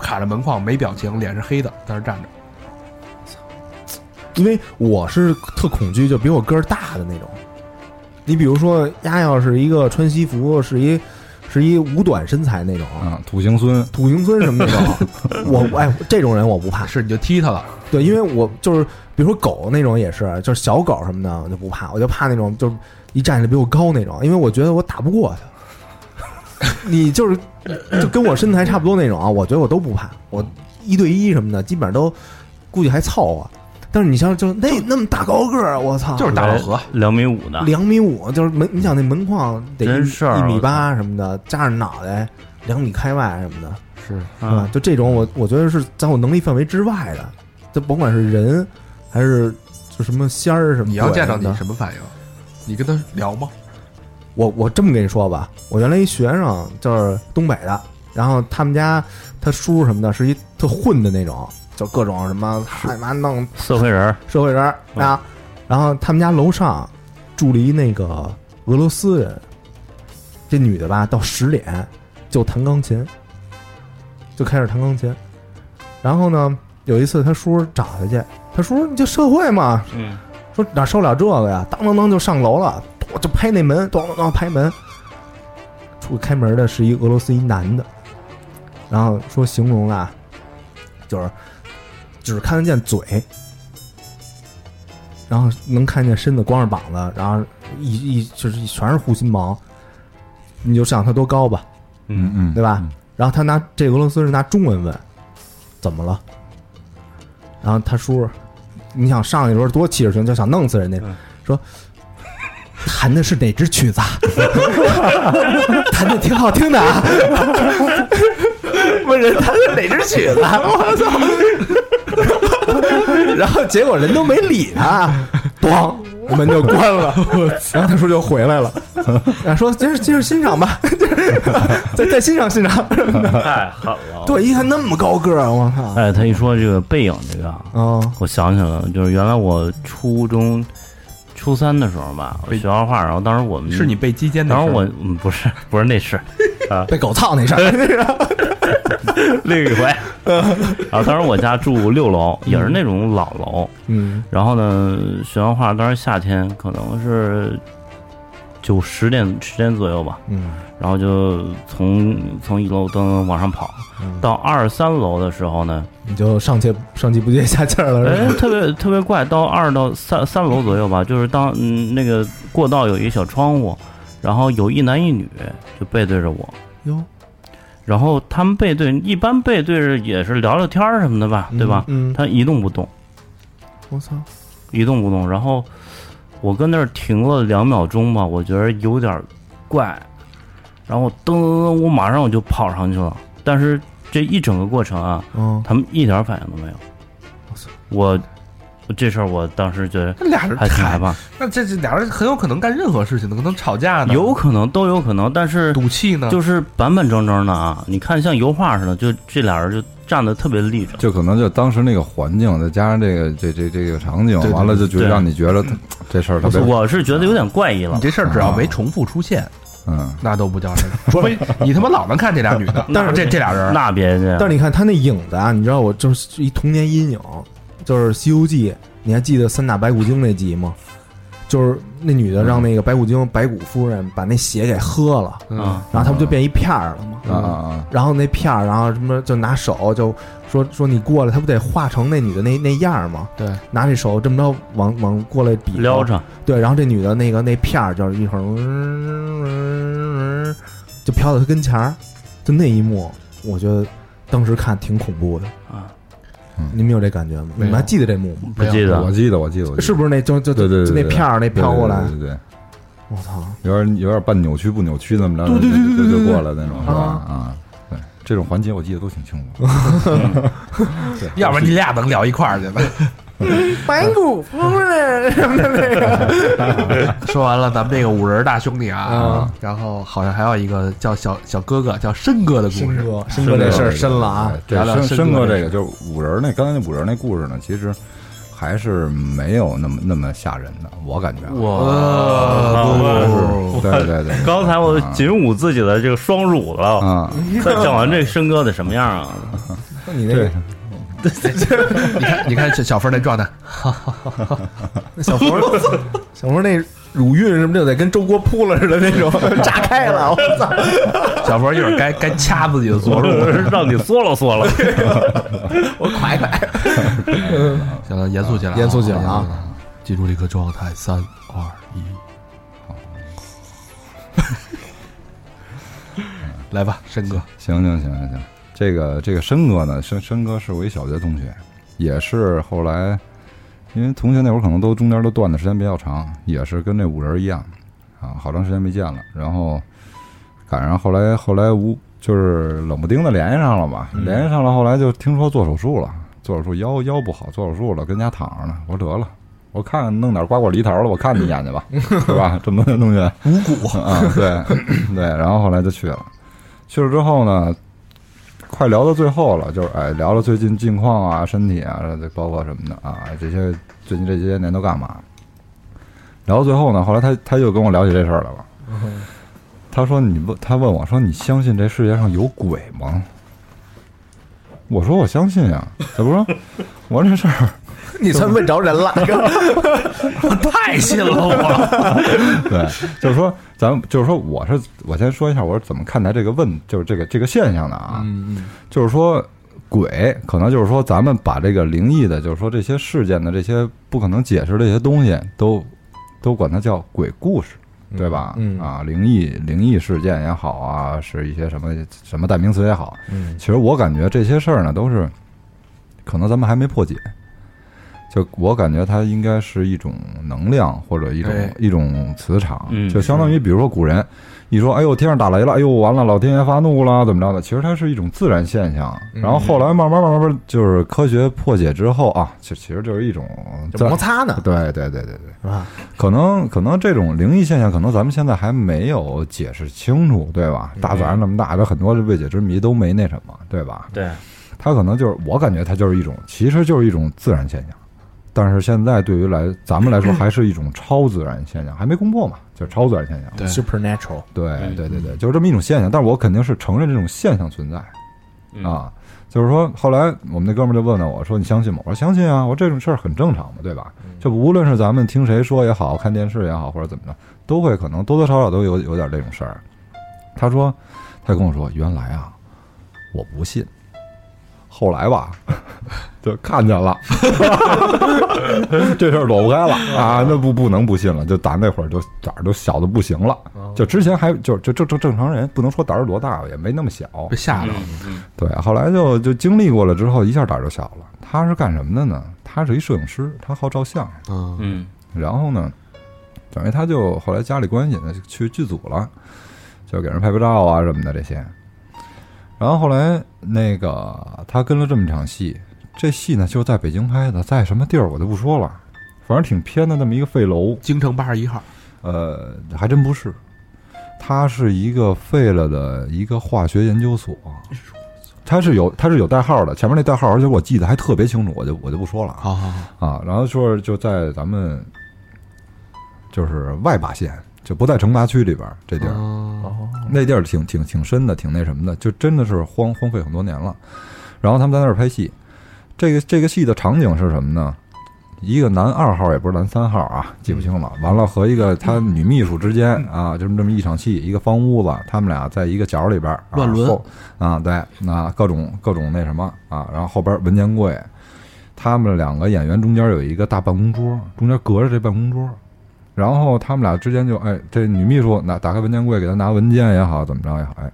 卡着门框，没表情，脸是黑的，在那站着。因为我是特恐惧，就比我个儿大的那种。你比如说，丫要是一个穿西服，是一是一五短身材那种，啊，土行孙，土行孙什么那种。我哎，这种人我不怕，是你就踢他了，对，因为我就是比如说狗那种也是，就是小狗什么的我就不怕，我就怕那种就是一站起来比我高那种，因为我觉得我打不过他。你就是就跟我身材差不多那种啊，我觉得我都不怕，我一对一什么的基本上都估计还凑合。但是你像就那那么大高个儿，我操，就是大老何，两米五的，两米五，就是门，你想那门框得一米八什么的，加上脑袋两米开外什么的，是。是吧？啊？就这种我我觉得是在我能力范围之外的，就甭管是人还是就什么仙儿什么你要见到你什么反应？你跟他聊吗？我我这么跟你说吧，我原来一学生就是东北的，然后他们家他叔什么的是一特混的那种，就各种什么他妈弄社会人儿，社会人啊，然后他们家楼上住了一那个俄罗斯人，这女的吧到十点就弹钢琴，就开始弹钢琴，然后呢有一次他叔找他去，他叔你就社会嘛，嗯，说哪受了这个呀？当当当就上楼了，我就拍那门，咣当当拍门。出开门的是一俄罗斯一男的，然后说形容啊，就是只看得见嘴，然后能看见身子，光着膀子，然后一一就是全是护心毛，你就想他多高吧，嗯嗯，对吧？然后他拿这俄罗斯人拿中文问，怎么了？然后他叔，你想上去的时候多气势汹，就想弄死人那种，嗯说弹的是哪支曲子啊？弹的挺好听的啊。问人弹的哪支曲子啊？我操！然后结果人都没理他，咣，门就关了。然后他叔就回来了，然后说接着接着欣赏吧，再再欣赏欣赏。太狠了。对，一看那么高个儿，我靠！哎，他一说这个背影这个啊，嗯我想起来了，就是原来我初中初三的时候吧，我学画画，然后当时我们是你被击奸的事儿？当时我嗯不是不是那是 被狗操那事儿，另一回，然后当时我家住六楼，也是那种老楼，嗯。然后呢学完画，当时夏天可能是九十点十点左右吧，嗯。然后就从从一楼灯往上跑，嗯。到二三楼的时候呢，你就上气上气不接下气儿了，哎？，特别特别怪，到二到三三楼左右吧，就是当嗯那个过道有一个小窗户，然后有一男一女就背对着我，哟，然后他们背对，一般背对着也是聊聊天儿什么的吧，对吧？嗯，他一动不动，我操，一动不动，然后我跟那儿停了两秒钟吧，我觉得有点怪，然后噔噔噔，我马上我就跑上去了，但是这一整个过程啊，嗯，他们一点反应都没有。我操。我这事儿我当时觉得那俩人还挺害怕，那这这俩人很有可能干任何事情的，可能吵架呢，有可能都有可能，但是赌气呢，就是板板正正的啊，你看像油画似的，就这俩人就站得特别立正。就可能就当时那个环境，再加上这个这这这个场景，完了就觉得让你觉得 这事儿特别，我是觉得有点怪异了你，这事儿只要没重复出现，嗯，那都不叫事儿，除非你他妈老能看这俩女的，但是这这俩人那别介，但是你看他那影子啊，你知道我就是一童年阴影，就是《西游记》，你还记得三打白骨精那集吗？就是那女的让那个白骨精白骨夫人把那血给喝了，嗯啊，然后她不就变一片儿了吗？啊啊啊，然后那片儿，然后什么就拿手就说说你过来，她不得化成那女的那那样儿吗？对，拿这手这么着往往过来比撩着，对，然后这女的那个那片儿就是一会儿、嗯嗯嗯就飘到她跟前儿，就那一幕，我觉得当时看挺恐怖的。啊，你们有这感觉吗？你们还记得这幕吗？不记得我记得我记得是不是那就就就那对对对那片儿那飘过来？对对对对，我操！有点有点半扭曲不扭曲那么着，对对对对就就过来那种是吧？啊啊，对，这种环节我记得都挺清楚。要不然你俩能聊一块儿去吧？白骨夫人什么的那个，说完了咱们这个五人大兄弟啊啊，然后好像还有一个叫小小哥哥叫申哥的故事，申哥，申哥这事儿深了啊！对，聊聊申申申哥这哥这个就是五人那刚才那五人那故事呢，其实还是没有那么那么吓人的，我感觉。啊。呃，对对对，刚才我紧捂自己的这个双乳了，啊，再讲完这申哥得什么样啊？那你那个 你看你看小小峰那状态，那 小佛，小佛那乳晕什么的得跟粥锅扑了似的那种，炸开了，我操！小佛一会儿该该掐自己的左乳，让你缩了缩了。我快快，行了，严肃起来啊，严肃起来啊！记住这个状态，三二一，来吧，申哥，行行行行行，这个这个申哥呢，申申哥是我一小学同学，也是后来，因为同学那会儿可能都中间都断的时间比较长，也是跟这五人一样，啊，好长时间没见了，然后赶上后来后来无就是冷不丁的联系上了吧，联系上了，后来就听说做手术了，做手术腰腰不好，做手术了，跟家躺着呢，我说得了。我看弄点瓜果梨桃了，我看你一眼去吧，是吧？这么多年同学，五谷啊，对对，然后后来就去了，去了之后呢，快聊到最后了，就是哎，聊聊最近近况啊、身体啊，这包括什么的啊，这些最近这些年都干嘛？聊到最后呢，后来他他又跟我聊起这事儿来了。他说：“你问他问我说，你相信这世界上有鬼吗？”我说：“我相信啊。”他不说：“我说这事儿。”你算问着人了 太信了我。对，就是说，咱们就是说，我是我先说一下，我是怎么看待这个问，就是这个这个现象的啊。嗯嗯，就是说，鬼可能就是说，咱们把这个灵异的，就是说这些事件的这些不可能解释的一些东西，都都管它叫鬼故事，对吧？嗯啊，灵异灵异事件也好啊，是一些什么什么代名词也好，嗯其实我感觉这些事儿呢，都是可能咱们还没破解。就我感觉它应该是一种能量或者一种、哎一种磁场，嗯就相当于比如说古人一说，哎呦天上打雷了，哎呦完了，老天爷发怒了，怎么着的？其实它是一种自然现象。嗯然后后来慢慢慢慢慢就是科学破解之后啊，其其实就是一种这摩擦呢，对对对对对，是吧？可能可能这种灵异现象，可能咱们现在还没有解释清楚，对吧？大自然那么大，这很多未解之谜都没那什么，对吧？对，它可能就是我感觉它就是一种，其实就是一种自然现象，但是现在对于来咱们来说，还是一种超自然现象，还没攻破嘛，就是超自然现象。对 supernatural，对嗯对对对，就是这么一种现象，但是我肯定是承认这种现象存在嗯，啊。就是说，后来我们那哥们儿就问了我说：“你相信吗？”我说：“相信啊，我说这种事儿很正常嘛，对吧？就无论是咱们听谁说也好，看电视也好，或者怎么着，都会可能多多少少都有有点这种事儿。”他说：“他跟我说，原来啊，我不信，后来吧，就看见了，这事儿躲不开了啊，那不不能不信了。就打那会儿就胆儿都小的不行了，就之前还就就正正正常人，不能说胆儿多大吧，也没那么小。被吓着了。嗯对，后来就就经历过了之后，一下胆儿就小了。他是干什么的呢？他是一摄影师，他好照相。嗯嗯然后呢，等于他就后来家里关系呢，就去剧组了，就给人拍拍照啊什么的这些。然后后来那个他跟了这么场戏，这戏呢就在北京拍的，在什么地儿我就不说了，反正挺偏的那么一个废楼。京城八十一号，呃，还真不是，它是一个废了的一个化学研究所。它是有它是有代号的，前面那代号，而且我记得还特别清楚，我就我就不说了啊。好好好，啊，然后说是就在咱们就是外八县，就不在成达区里边儿这地儿，哦那地儿挺挺挺深的，挺那什么的，就真的是荒荒废很多年了。然后他们在那儿拍戏，这个这个戏的场景是什么呢？一个男二号也不是男三号啊，记不清了。完了和一个他女秘书之间啊，就是这么一场戏，一个方屋子，他们俩在一个角里边啊乱伦啊，对，那各种各种那什么啊，然后后边文件柜，他们两个演员中间有一个大办公桌，中间隔着这办公桌，然后他们俩之间就哎，这女秘书拿打开文件柜给他拿文件也好，怎么着也好，哎，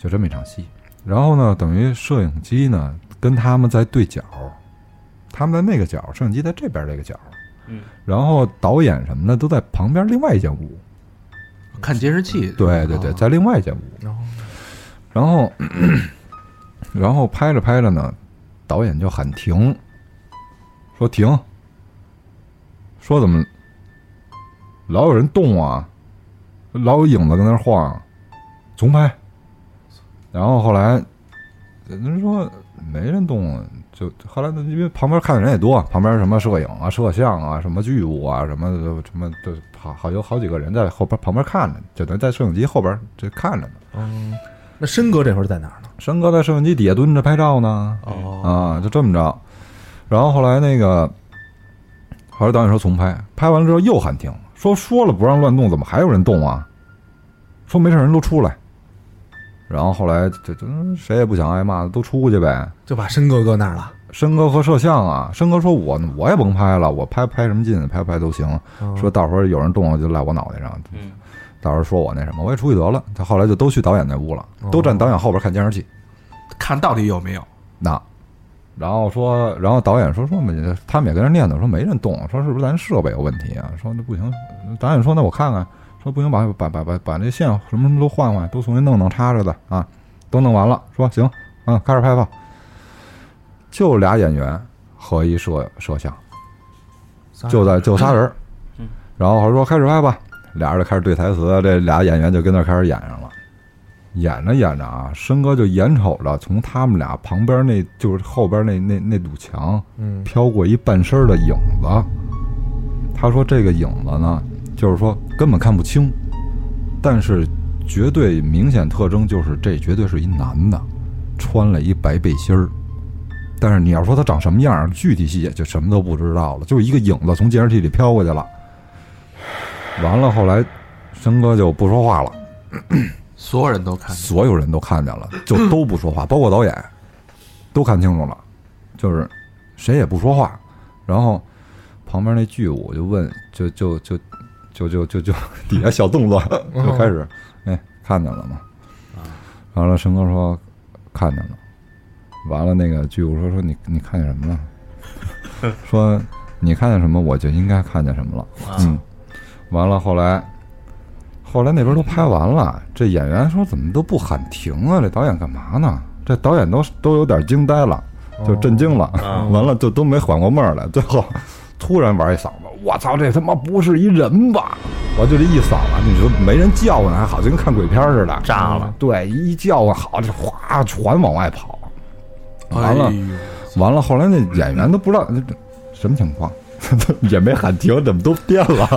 就这么一场戏。然后呢，等于摄影机呢跟他们在对角，他们在那个角，摄影机在这边这个角，嗯，然后导演什么的都在旁边另外一间屋，看监视器，对对对，哦。在另外一间屋。然后然后，然后拍着拍着呢，导演就喊停，说停，说怎么老有人动啊，老有影子跟那晃，重拍。然后后来人说没人动啊，就后来呢，因为旁边看的人也多，旁边什么摄影啊、摄像啊、什么剧务啊、什么的什么的，好好有好几个人在后边旁边看着，就等在摄影机后边这看着呢。嗯，那申哥这会儿在哪儿呢？申哥在摄影机底下蹲着拍照呢，哦啊，就这么着。然后后来那个，后来导演说重拍，拍完了之后又喊停，说说了不让乱动，怎么还有人动啊？说没事，人都出来。然后后来这这谁也不想挨骂，都出去呗。就把申哥搁那儿了。申哥和摄像啊，申哥说我我也甭拍了，我拍拍什么劲，拍不拍都行。说到时候有人动了就赖我脑袋上，嗯到时候说我那什么，我也出去得了。他后来就都去导演那屋了，都站导演后边看监视器。看到底有没有？那，然后说，然后导演说说没，他们也跟人念叨说没人动，说是不是咱设备有问题啊？说那不行，导演说那我看看，说不行，把把把把把那线什么什么都换换，都重新弄弄插着的啊，都弄完了，说行，嗯，开始拍吧。就俩演员和一摄摄像，就在就仨人，然后说开始拍吧，俩人就开始对台词，这俩演员就跟那开始演上了。演着演着啊，申哥就眼瞅着从他们俩旁边那就是后边那那那堵墙嗯飘过一半身的影子。他说这个影子呢，就是说根本看不清，但是绝对明显特征就是这绝对是一男的，穿了一白背心儿。但是你要说他长什么样，具体细节就什么都不知道了，就是一个影子从监视器里飘过去了。完了，后来申哥就不说话了。所有人都看见。所有人都看见了，就都不说话，包括导演，都看清楚了，就是谁也不说话。然后旁边那剧务就问，就就就就就就就 底下小动作就开始，哎，看见了吗？完了，申哥说看见了。完了，那个剧务说说你你看见什么了？说你看见什么，我就应该看见什么了。嗯，完了，后来后来那边都拍完了，这演员说怎么都不喊停啊？这导演干嘛呢？这导演都都有点惊呆了，就震惊了。啊完了就都没缓过味儿来，最后突然玩一嗓子，我操，这他妈不是一人吧？我就这一嗓子，你说没人叫唤还好，就跟看鬼片似的，炸了。对，一叫唤好，就哗全往外跑。完了哎完了，后来那演员都不知道这这什么情况，也没喊停，怎么都变了，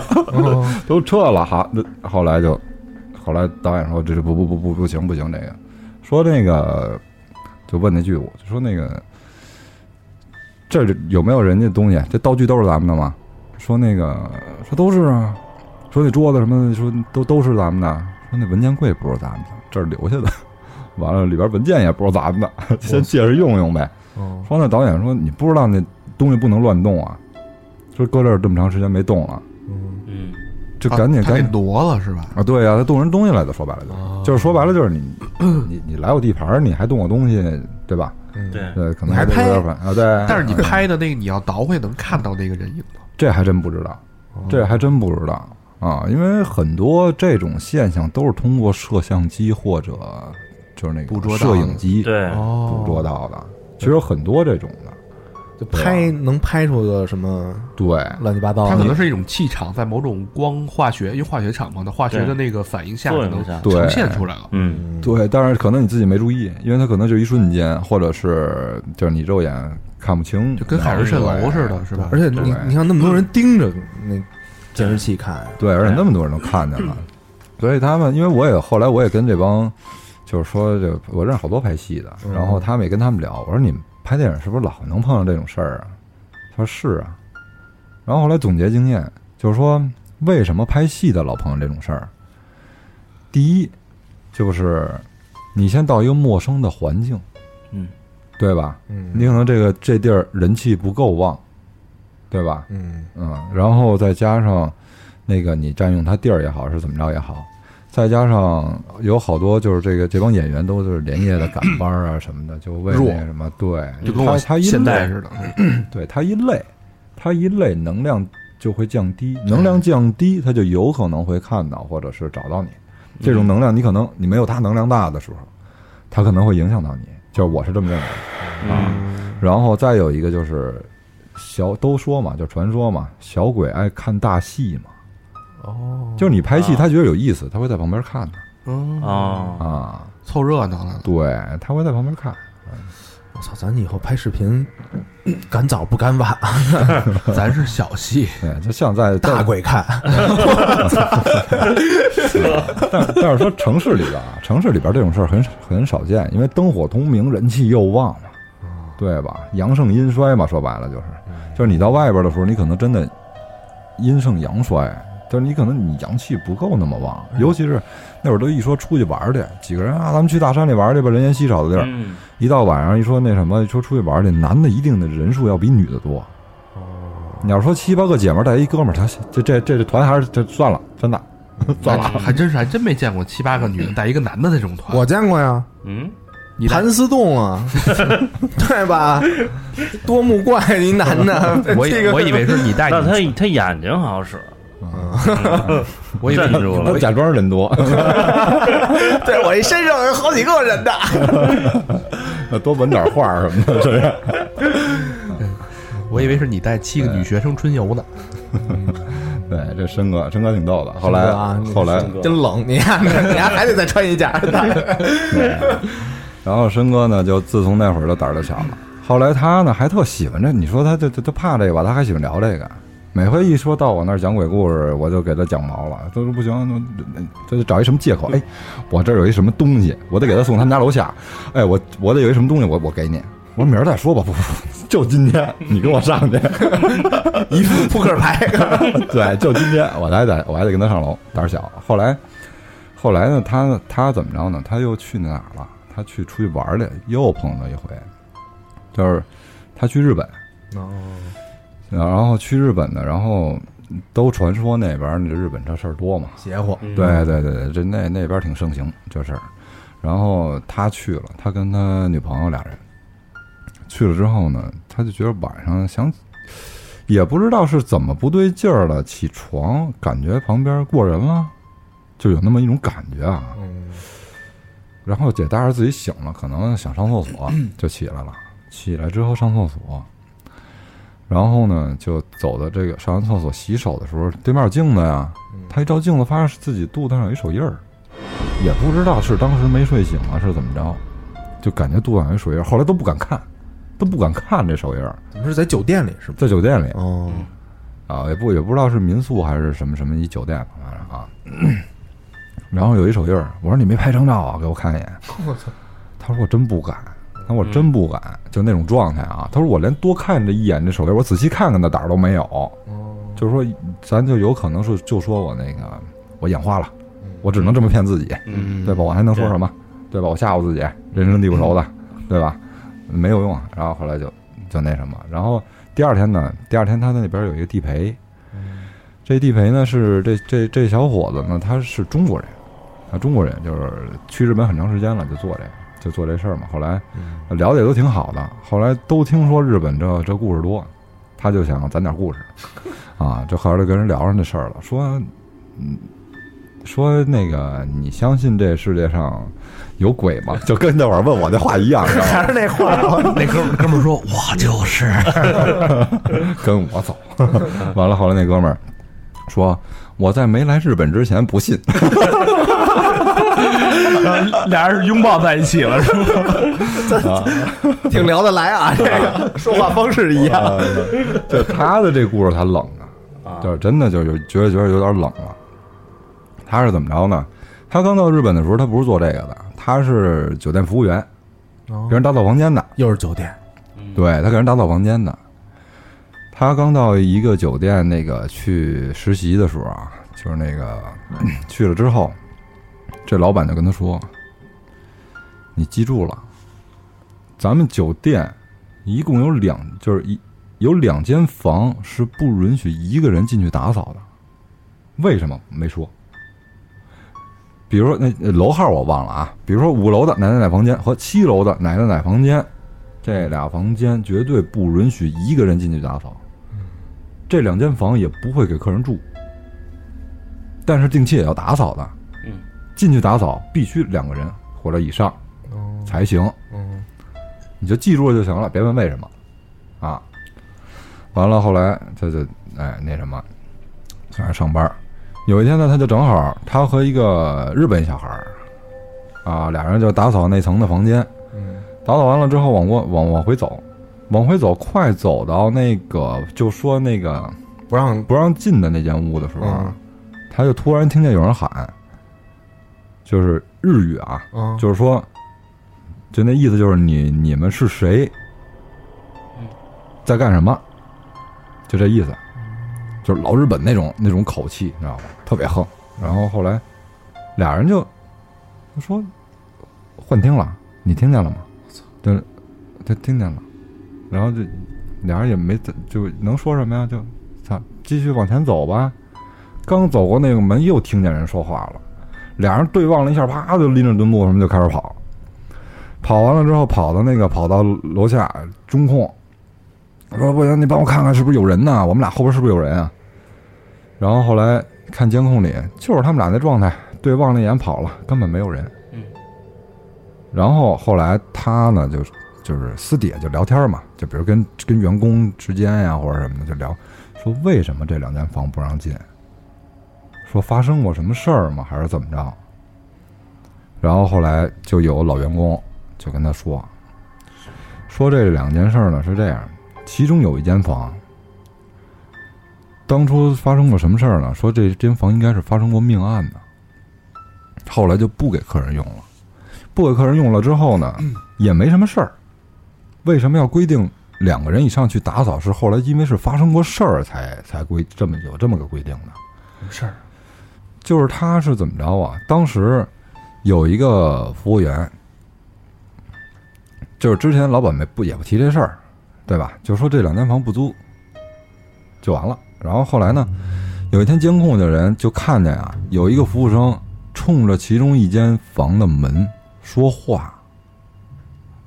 都撤了。好，那后来就后来导演说这是不不不不不行不行，这个说那个就问那剧组，就说那个这里有没有人家东西？这道具都是咱们的吗？说那个说都是啊，说那桌子什么的，说都都是咱们的。说那文件柜不是咱们的，这是留下的。完了，里边文件也不是咱们的，先借着用用呗。哦说那导演说你不知道那东西不能乱动啊，说搁这儿这么长时间没动了，嗯嗯就赶紧赶紧挪了是吧？啊，对呀、他动人东西来的，说白了就、哦就是说白了就是你你你来我地盘儿，你还动我东西，对吧？嗯对对，可能还拍有点烦啊，对。但是你 拍的那个，你要倒回能看到那个人影吗？这还真不知道，哦这还真不知道啊，因为很多这种现象都是通过摄像机或者就是那个捕捉到摄影机对，哦捕捉到的，其实有很多这种的，就拍能拍出个什么对。乱七八糟的，它可能是一种气场，在某种光化学，因为化学厂嘛，的化学的那个反应下，可能呈现出来了。嗯。对，但是可能你自己没注意，因为它可能就一瞬间，或者是就是你肉眼看不清，就跟海市蜃楼似的，是吧？而且你你看那么多人盯着那监视器看，对，而且那么多人都看见了，所以他们，因为我也后来我也跟这帮，就是说这我认识好多拍戏的，然后他们也跟他们聊，我说你们拍电影是不是老能碰上这种事儿啊？他说是啊，然后后来总结经验，就是说为什么拍戏的老碰上这种事儿？第一，就是你先到一个陌生的环境，嗯对吧？嗯你可能这个这地儿人气不够旺，对吧？嗯嗯，然后再加上那个你占用他地儿也好，是怎么着也好，再加上有好多就是这个这帮演员都是连夜的赶班儿啊什么的，就为弱那个什么，对，就跟我他 他一累，现在似的。对他一累，他一累能量就会降低，能量降低，他就有可能会看到或者是找到你。这种能量你可能你没有他能量大的时候，他可能会影响到你，就是我是这么认为的。嗯然后再有一个就是小都说嘛，就传说嘛，小鬼爱看大戏嘛，哦，就是你拍戏，啊。他觉得有意思，他会在旁边看的。嗯啊。啊，凑热闹了。对，他会在旁边看。我操，咱以后拍视频 赶早不赶晚，咱是小戏，对，就像在在，大鬼看，但但是说城市里边啊，城市里边这种事儿很很少见，因为灯火通明，人气又旺嘛，对吧？阳盛阴衰嘛，说白了就是，就是你到外边的时候，你可能真的阴盛阳衰，就是你可能你阳气不够那么旺，尤其是那会儿都一说出去玩去，几个人啊，咱们去大山里玩去吧，人烟稀少的地儿。嗯，一到晚上一说那什么，一说出去玩去，男的一定的人数要比女的多。你要说七八个姐们儿带一哥们儿，他这这这这团还是这算了，真的 算了。还真是还真没见过七八个女的带一个男的那种团。我见过呀，嗯，你带盘丝洞啊，对吧？多目怪一男的，我以这个我以为是你带那他，他眼睛好像是，我以为你镇住了我假装人多，对我一身上有好几个人的，多纹点话儿什么的，是不是？我以为是你带七个女学生春游呢。对，这申哥，申哥挺逗的。后来，啊，后来，真冷，你看，你还还得再穿一件儿。然后申哥呢，就自从那会儿就胆儿就小了。后来他呢，还特喜欢这，你说他就就就怕这个吧，他还喜欢聊这个。每回一说到我那儿讲鬼故事，我就给他讲毛了。他说不行，那他就找一什么借口。哎，我这儿有一什么东西，我得给他送他们家楼下。哎，我我得有一什么东西，我我给你。我说明儿再说吧，不不，就今天你跟我上去。一副扑克牌，对，就今天我还得我还得跟他上楼，胆儿小。后来后来呢，他他怎么着呢？他又去哪儿了？他去出去玩儿去，又碰到一回，就是他去日本，然后去日本的，然后都传说那边儿那日本这事儿多嘛，邪乎，嗯对对对对，这那那边挺盛行这事儿。然后他去了，他跟他女朋友俩人去了之后呢，他就觉得晚上想，也不知道是怎么不对劲儿了，起床感觉旁边过人了，就有那么一种感觉啊。嗯，然后姐大着自己醒了，可能想上厕所，就起来了。起来之后上厕所，然后呢就走到这个上完厕所洗手的时候，对面有镜子呀。他一照镜子，发现自己肚子上有一手印儿，也不知道是当时没睡醒啊，是怎么着，就感觉肚子上有一手印儿。后来都不敢看，都不敢看这手印儿，怎么是在酒店里是吗？在酒店里哦，啊，也不也不知道是民宿还是什么什么一酒店，反正啊。然后有一手印儿，我说你没拍张照啊，给我看一眼。我操，他说我真不敢，我真不敢，就那种状态啊。他说我连多看这一眼这手链，我仔细看看的胆儿都没有。哦，就是说，咱就有可能是就说我那个我眼花了，我只能这么骗自己，嗯对吧？我还能说什么？对吧？我吓唬自己，人生地不熟的，对吧？没有用啊。然后后来就就那什么，然后第二天呢，第二天他在那边有一个地陪，这地陪呢是这这这小伙子呢，他是中国人，啊，中国人就是去日本很长时间了，就做这个，就做这事儿嘛。后来聊的也都挺好的，后来都听说日本这这故事多，他就想攒点故事，啊，就后来就跟人聊上这事儿了，说，嗯，说那个你相信这世界上有鬼吗？就跟那会儿问我那话一样，还是那话，那哥们儿哥们儿说，我就是。跟我走。完了，后来那哥们儿说我在没来日本之前不信，俩人拥抱在一起了，是吗？挺聊得来啊，这个说话方式一样。就他的这故事他冷啊，就是真的就是觉得觉得有点冷了。他是怎么着呢？他刚到日本的时候，他不是做这个的，他是酒店服务员，给人打扫房间的。又是酒店，对他给人打扫房间的。他刚到一个酒店那个去实习的时候啊，就是那个 去了之后，这老板就跟他说：“你记住了，咱们酒店一共有两，就是一有两间房是不允许一个人进去打扫的。为什么没说？比如说那楼号我忘了啊，比如说五楼的哪哪哪房间和七楼的哪哪哪房间，这俩房间绝对不允许一个人进去打扫。这两间房也不会给客人住，但是定期也要打扫的。嗯，进去打扫必须两个人或者以上才行。嗯，你就记住了就行了，别问为什么，啊。完了，后来他就哎那什么，在那上班。有一天呢，他就正好他和一个日本小孩儿，啊，俩人就打扫那层的房间。嗯，打扫完了之后，往过往往回走，往回走，快走到那个就说那个不让不让进的那间屋的时候他就突然听见有人喊，就是日语啊，嗯，就是说，就那意思就是你你们是谁，在干什么，就这意思。就是老日本那种那种口气，你知道吧？特别横。然后后来俩人就就说幻听了，你听见了吗？就他听见了，然后就俩人也没就能说什么呀？就操，继续往前走吧。刚走过那个门，又听见人说话了。俩人对望了一下，啪就拎着墩布什么就开始跑。跑完了之后，跑到那个跑到楼下中控，说不行，你帮我看看是不是有人呢？我们俩后边是不是有人啊？然后后来看监控里，就是他们俩那状态，对望了一眼跑了，根本没有人。嗯。然后后来他呢，就就是私底下就聊天嘛，就比如跟跟员工之间呀或者什么的就聊，说为什么这两间房不让进？说发生过什么事儿吗？还是怎么着？然后后来就有老员工就跟他说，说这两件事儿呢是这样，其中有一间房，当初发生过什么事儿呢？说这间房应该是发生过命案的，后来就不给客人用了，不给客人用了之后呢，也没什么事儿。为什么要规定两个人以上去打扫？是后来因为是发生过事儿才才规这么有这么个规定的。事儿，就是他是怎么着啊？当时有一个服务员，就是之前老板没不也不提这事儿，对吧？就说这两间房不租，就完了。然后后来呢，有一天监控的人就看见啊，有一个服务生冲着其中一间房的门说话。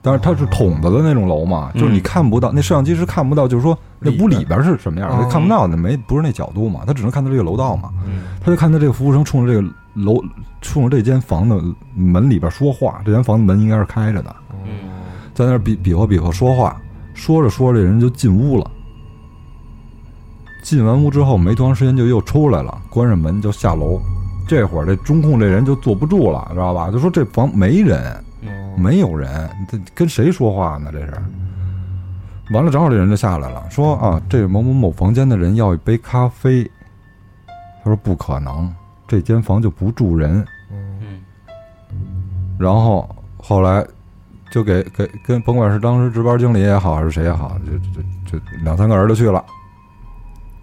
但是它是筒子的那种楼嘛，就是你看不到，那摄像机是看不到，就是说那屋里边是什么样，哦他看不到的，没不是那角度嘛，他只能看到这个楼道嘛。嗯他就看到这个服务生冲着这个楼，冲着这间房的门里边说话，这间房的门应该是开着的，嗯在那儿比比划比划说话，说着说着这人就进屋了。进完屋之后没多长时间就又出来了，关上门就下楼。这会儿这中控这人就坐不住了，知道吧？就说这房没人，没有人，这跟谁说话呢？这是。完了，正好这人就下来了，说啊，这某某某房间的人要一杯咖啡。他说不可能，这间房就不住人。嗯然后后来就给给跟甭管是当时值班经理也好，还是谁也好，就就就两三个人就去了。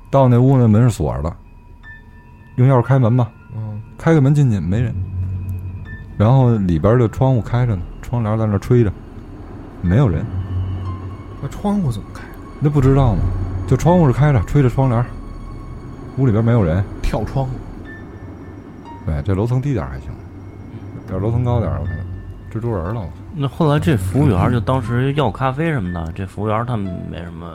到那屋那门是锁着的，用钥匙开门吧，嗯，开个门进去没人。然后里边的窗户开着呢，窗帘在那吹着，没有人。那窗户怎么开？那不知道吗？就窗户是开着，吹着窗帘，屋里边没有人。跳窗户，对，这楼层低点还行，要是楼层高点，我看蜘蛛人了。那后来这服务员就当时要咖啡什么的，这服务员他们没什么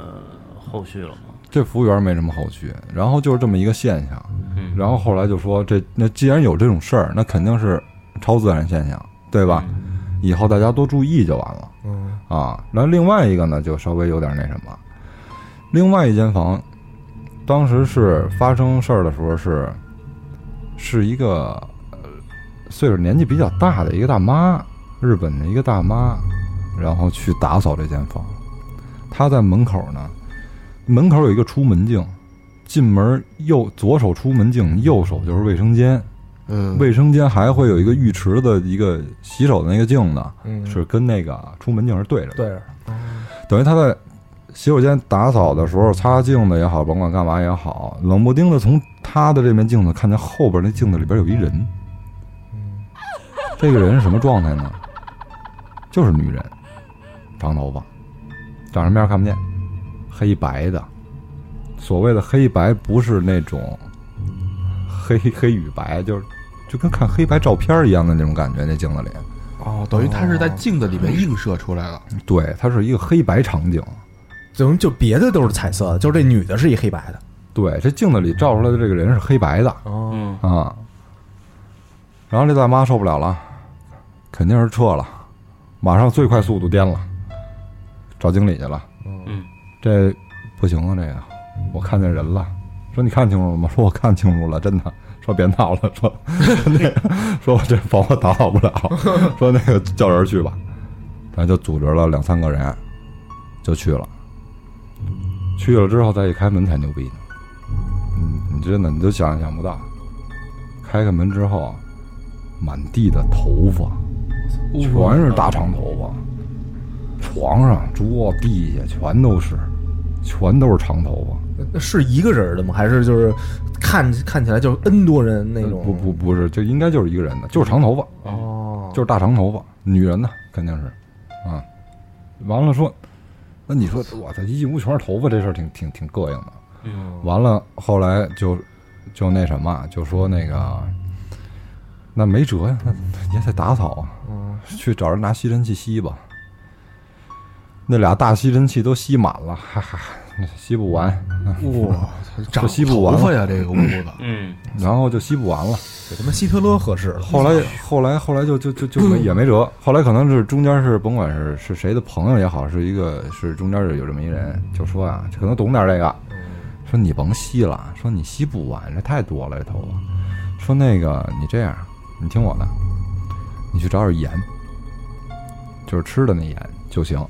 后续了吗？这服务员没什么后续，然后就是这么一个现象。嗯，然后后来就说这那既然有这种事儿，那肯定是超自然现象，对吧？以后大家多注意就完了嗯啊。然后另外一个呢，就稍微有点那什么。另外一间房，当时是发生事儿的时候是，是一个呃岁数年纪比较大的一个大妈，日本的一个大妈，然后去打扫这间房。她在门口呢，门口有一个出门镜，进门右左手出门镜，右手就是卫生间。嗯，卫生间还会有一个浴池的一个洗手的那个镜子，嗯，是跟那个出门镜是对着的。对着，等于他在洗手间打扫的时候，擦镜子也好，甭管干嘛也好，冷不丁的从他的这面镜子看见后边那镜子里边有一人。这个人是什么状态呢？就是女人，长头发，长什么样看不见，黑白的。所谓的黑白，不是那种黑黑与白，就是就跟看黑白照片一样的那种感觉。那镜子里，哦，等于他是在镜子里面映射出来了，对，它是一个黑白场景。等于就别的都是彩色的，就这女的是一黑白的。对，这镜子里照出来的这个人是黑白的哦，嗯啊。然后这大妈受不了了，肯定是撤了，马上最快速度颠了，找经理去了。嗯这不行啊，这个我看见人了。说你看清楚了吗？说我看清楚了，真的。说别闹了，说 那个说我这房我打扫不了，说那个叫人去吧。咱就组织了两三个人，就去了。去了之后再一开门才牛逼呢。嗯，你真的你都想也想不到，开开门之后，满地的头发，全是大长头发，床上、桌、地下全都是，全都是长头发，那是一个人的吗？还是就是看看起来就是 N 多人那种？不不不是，就应该就是一个人的，就是长头发，哦，就是大长头发，女人呢肯定是，啊，完了说，那你说我操，一进屋全是头发，这事儿挺挺挺膈应的。嗯，完了，后来就就那什么，就说那个，那没辙呀，那也得打扫啊，嗯去找人拿吸尘器吸吧。那俩大吸尘器都吸满了，哈哈，吸不完，哇，长吸不完头发呀，这个屋子。嗯，然后就吸不完了。给他妈希特勒合适了。后来后来后来就就就就没 也没辙，后来可能是中间是甭管是是谁的朋友也好，是一个是中间是有这么一人，就说啊，可能懂点这个，说你甭吸了，说你吸不完，这太多了这头发，说那个你这样，你听我的，你去找点盐，就是吃的那盐就行，啊，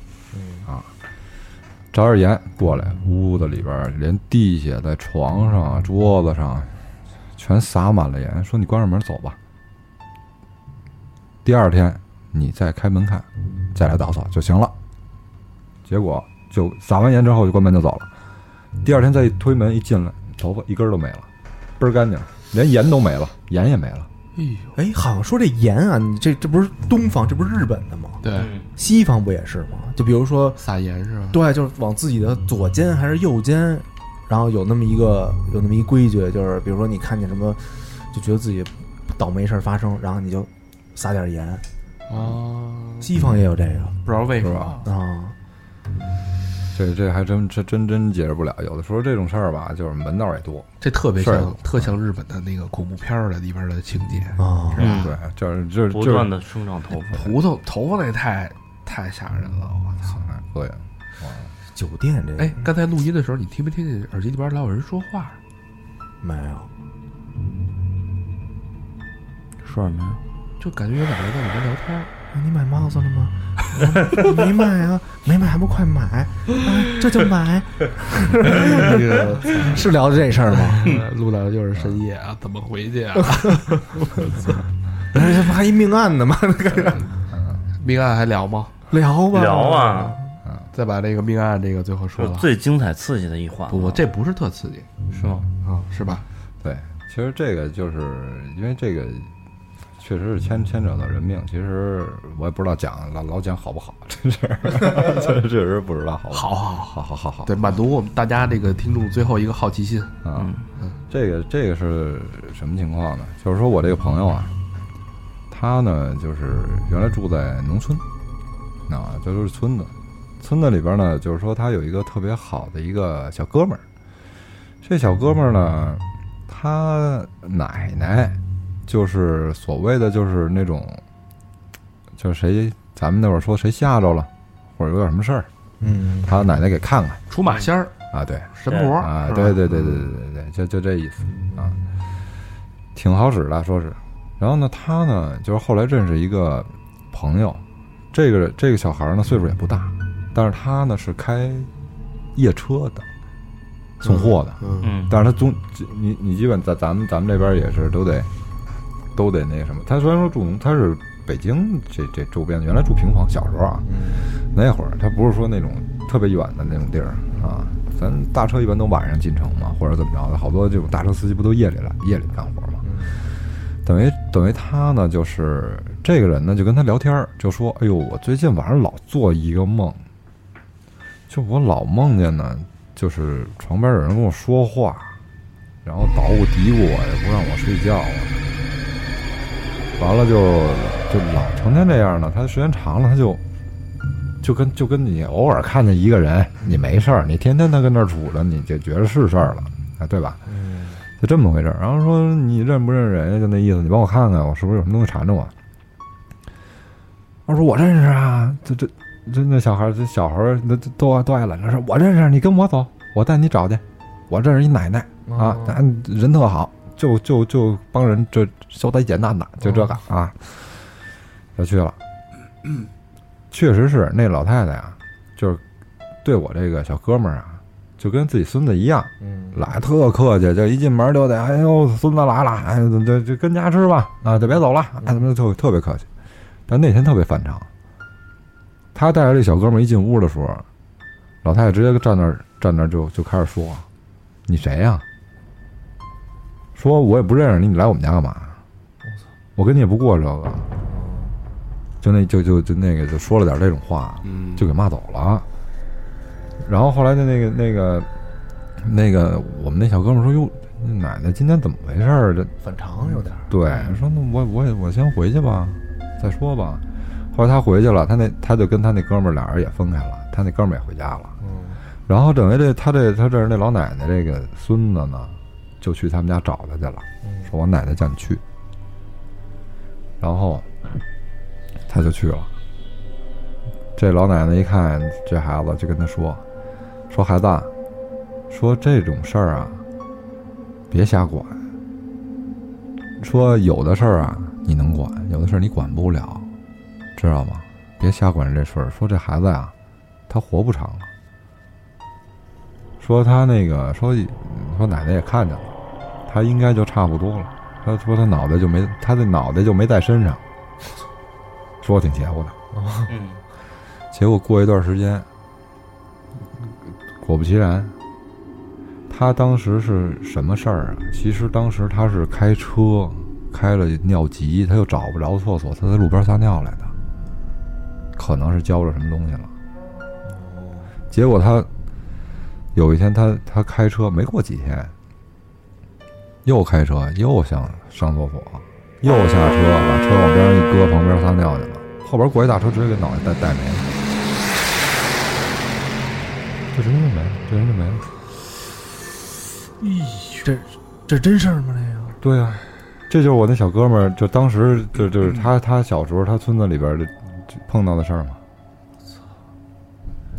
找点盐过来，屋子里边连地下在床上桌子上全撒满了盐，说你关上门走吧。第二天你再开门看，再来打扫就行了。结果就撒完盐之后就关门就走了。第二天再一推门一进来，头发一根都没了，倍儿干净，连盐都没了，盐也没了。哎呦，哎，好像说这盐啊，你这这不是东方，这不是日本的吗？对，嗯西方不也是吗？就比如说，撒盐是吧？对，就是往自己的左肩还是右肩，然后有那么一个有那么一规矩，就是比如说你看见什么，就觉得自己倒霉事儿发生，然后你就撒点盐。哦，西方也有这个不知道为什是么吧。啊，这这还真这真真解释不了。有的时候这种事儿吧，就是门道也多。这特别像特像日本的那个恐怖片儿的里边的情节，啊，嗯对，就是就是就是不断的生长头发，头头头发那太太吓人了，我操！哎膈应。酒店这个哎，刚才录音的时候，你听没听见耳机里边老有人说话？没有，说什么呀？就感觉有俩人在里边聊天你买帽子了吗？啊 没买啊，没买还不快买啊！这就买，那 个是聊的这事儿吗？录到的就是深夜啊，怎么回去啊？这不还一命案呢吗？命案还聊吗？聊吧，聊啊，再把这个命案这个最后说了。最精彩刺激的一环。不不，这不是特刺激是吗？啊，是吧？对，其实这个就是因为这个确实是牵牵扯到人命。其实我也不知道讲老老讲好不好，真是，这确实不知道好不好好好好好好好对，满足我们大家这个听众最后一个好奇心。啊。这个这个是什么情况呢？就是说我这个朋友啊，他呢就是原来住在农村，啊，这都是村子。村子里边呢，就是说他有一个特别好的一个小哥们儿。这小哥们儿呢，他奶奶就是所谓的就是那种，就是谁咱们那会儿说谁吓着了，或者有点什么事儿，嗯，他奶奶给看看。出马仙儿、啊，对，神婆。啊，对对对对对对对，就就这意思啊，挺好使的，说是。然后呢，他呢，就是后来认识一个朋友，这个这个小孩呢岁数也不大，但是他呢是开夜车的，送货的，嗯。嗯，但是他总你你基本在咱们咱们这边也是都得都得那什么。他虽然说住农，他是北京这这周边，原来住平房，小时候啊，那会儿他不是说那种特别远的那种地儿啊，咱大车一般都晚上进城嘛，或者怎么着的，好多这种大车司机不都夜里来夜里干活嘛。等于等于他呢，就是这个人呢，就跟他聊天儿，就说：“哎呦，我最近晚上老做一个梦，就我老梦见呢，就是床边有人跟我说话，然后捣鼓嘀咕我，也不让我睡觉啊。完了就就老成天这样呢，他时间长了，他就就跟就跟你偶尔看见一个人，你没事儿，你天天他跟那儿杵着，你就觉得是事儿了，啊，对吧？就这么回事儿。然后说你认不认识人家？就那意思，你帮我看看，我是不是有什么东西缠着我？我说我认识啊，这这这那小孩儿，这小孩儿那都都爱拦着说，我认识，你跟我走，我带你找去。我认识一奶奶啊，咱人特好，就就就帮人这消灾解难的，就这个啊，就去了。确实是那老太太啊，就是对我这个小哥们儿啊，就跟自己孙子一样，嗯来特客气，就一进门就得哎呦孙子来了，哎就就跟家吃吧啊，就别走了，哎怎么就特别客气。但那天特别反常，他带着这小哥们儿一进屋的时候，老太太直接站那儿站那儿就就开始说：“你谁呀、说我也不认识你，你来我们家干嘛？我跟你也不过这个。就那就就就那个就说了点这种话，嗯，就给骂走了。然后后来的那个那个那个我们那小哥们儿说：“哟，奶奶今天怎么回事儿？这反常有点。对，说那我我也我先回去吧，再说吧。后来他回去了，他那他就跟他那哥们儿俩人也分开了，他那哥们儿也回家了。嗯然后等于这他这他这儿那老奶奶这个孙子呢，就去他们家找他去了，说我奶奶叫你去。然后他就去了。这老奶奶一看这孩子，就跟他说：“说孩子啊，说这种事儿啊，别瞎管。说有的事儿啊，你能管；有的事儿你管不了，知道吗？别瞎管这事儿。说这孩子呀、他活不长了。说他那个说说奶奶也看见了，他应该就差不多了。他说他脑袋就没他的脑袋就没在身上，说挺邪乎的。嗯结果过一段时间，果不其然，他当时是什么事儿啊？其实当时他是开车开了尿急，他又找不着厕所，他在路边撒尿来的，可能是浇着什么东西了。结果他有一天他他开车没过几天，又开车又想上厕所，又下车把车往边上一搁，旁边撒尿去了。后边过一大车，直接给脑袋带带没了。这人就没了，这人就没了。咦这这真事儿吗？这个对啊、这就是我那小哥们儿，就当时就就是他他小时候他村子里边的就碰到的事儿嘛。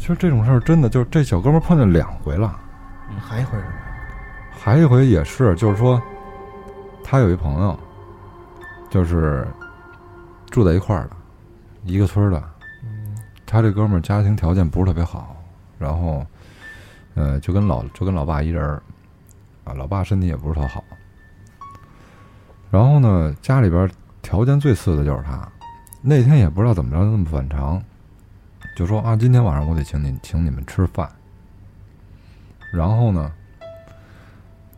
其实这种事儿真的就是这小哥们儿碰见两回了，还一回什么？还一回也是，就是说他有一朋友，就是住在一块儿的，一个村儿的。他这哥们儿家庭条件不是特别好，然后，呃，就跟老就跟老爸一人儿，啊，老爸身体也不是特好。然后呢，家里边儿条件最次的就是他。那天也不知道怎么着那么反常，就说啊，今天晚上我得请你请你们吃饭。然后呢，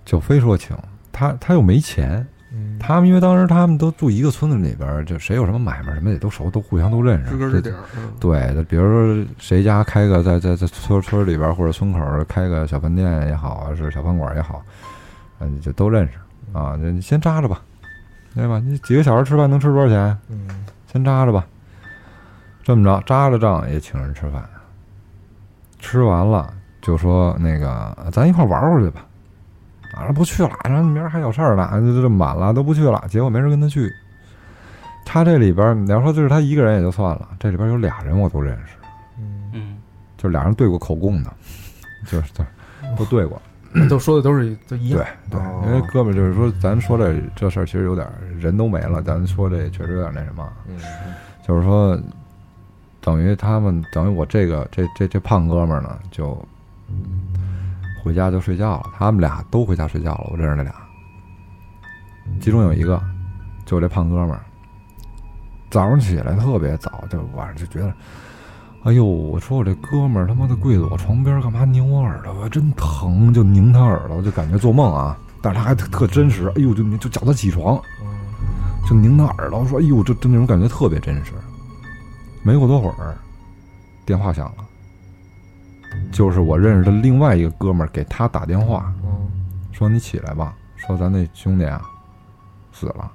就非说请他，他又没钱。嗯，他们因为当时他们都住一个村子里边儿，就谁有什么买卖什么也都熟，都互相都认识。知根知底儿，嗯对，就比如说谁家开个在在在村村里边儿或者村口开个小饭店也好啊，是小饭馆儿也好，嗯，就都认识啊。就你先扎着吧，对吧？你几个小时吃饭能吃多少钱？嗯先扎着吧。这么着，扎着账也请人吃饭，吃完了就说那个咱一块玩会儿去吧。啊，不去了，然后明儿还有事儿呢，就这么晚了都不去了。结果没人跟他去。他这里边，你要说就是他一个人也就算了，这里边有俩人我都认识。嗯，嗯就俩人对过口供的，就是对 都对过。都说的都是都一样对。对哦，因为哥们儿就是说，咱说这这事儿其实有点人都没了，咱说这确实有点那什么，嗯就是说，等于他们等于我这个这这这胖哥们儿呢，就回家就睡觉了。他们俩都回家睡觉了，我认识那俩，其中有一个就我这胖哥们儿，早上起来特别早，就晚上就觉得。哎呦！我说我这哥们儿他妈的跪在我床边干嘛拧我耳朵？真疼，就拧他耳朵，就感觉做梦啊。但是他还特特真实，哎呦，就就叫他起床，就拧他耳朵，说哎呦，就就那种感觉特别真实。没过多会儿，电话响了，就是我认识的另外一个哥们儿给他打电话，嗯说你起来吧，说咱那兄弟啊死了。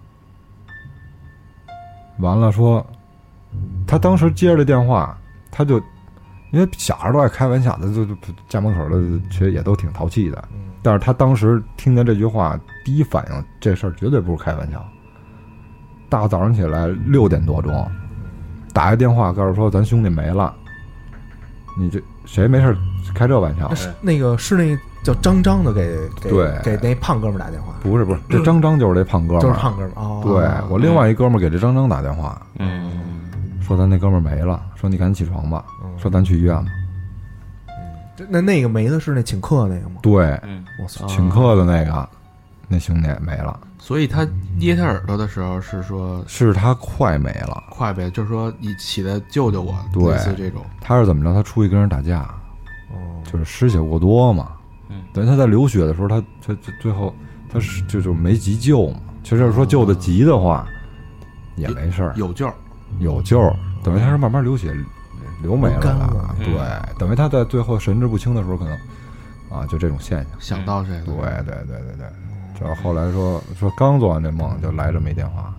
完了说，他当时接着这电话，他就因为小孩都爱开玩笑他，就就家门口的其实也都挺淘气的。嗯但是他当时听见这句话，第一反应这事儿绝对不是开玩笑。大早上起来六点多钟，打个电话告诉说咱兄弟没了，你这谁没事儿开这玩笑那？是那个是那叫张张的给给对给那胖哥们儿打电话，不是不是，这张张就是这胖哥们儿，就是胖哥们儿哦。对我另外一哥们儿给这张张打电话，嗯说咱那哥们儿没了，说你赶紧起床吧，嗯说咱去医院吧。这那那个没的是那请客那个吗？对，嗯我操！请客的那个那兄弟没了，所以他捏他耳朵的时候是说是他快没了。快呗，就是说你起来救救我，对类似这种。他是怎么着？他出去跟人打架，哦就是失血过多嘛。嗯等于他在流血的时候，他他他最后他是就就没急救嘛。其实说救的急的话，也没事儿，有救儿，有救，等于他是慢慢流血流没了了。对，等于他在最后神志不清的时候，可能啊就这种现象。想到谁了？对对对对对，然后后来说说刚做完这梦就来这么一电话，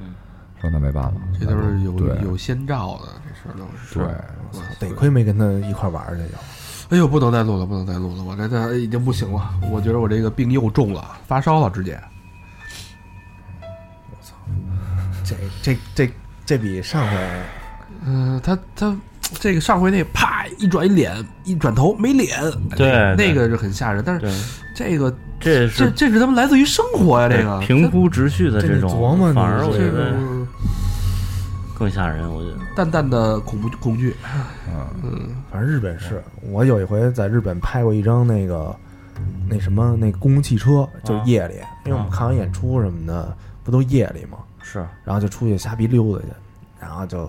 嗯说那没办法，这都是有有先兆的，这事儿都是。对，我操得亏没跟他一块玩儿去就。哎呦，不能再录了，不能再录了，我这这已经不行了。我觉得我这个病又重了，发烧了，直接。我操这这这这比上回嗯、他他这个上回那啪一转一脸一转头没脸，对对那个是很吓人。但是对，这个这这是这是他们来自于生活呀，这个平铺直叙的这种琢磨，反而我觉得个更吓人。我觉得，淡淡的恐怖恐惧。嗯，嗯，反正日本是我有一回在日本拍过一张那个那什么那公共汽车，就是夜里，因为我们看完演出什么的，不都夜里吗？是然后就出去瞎逼溜达去，然后就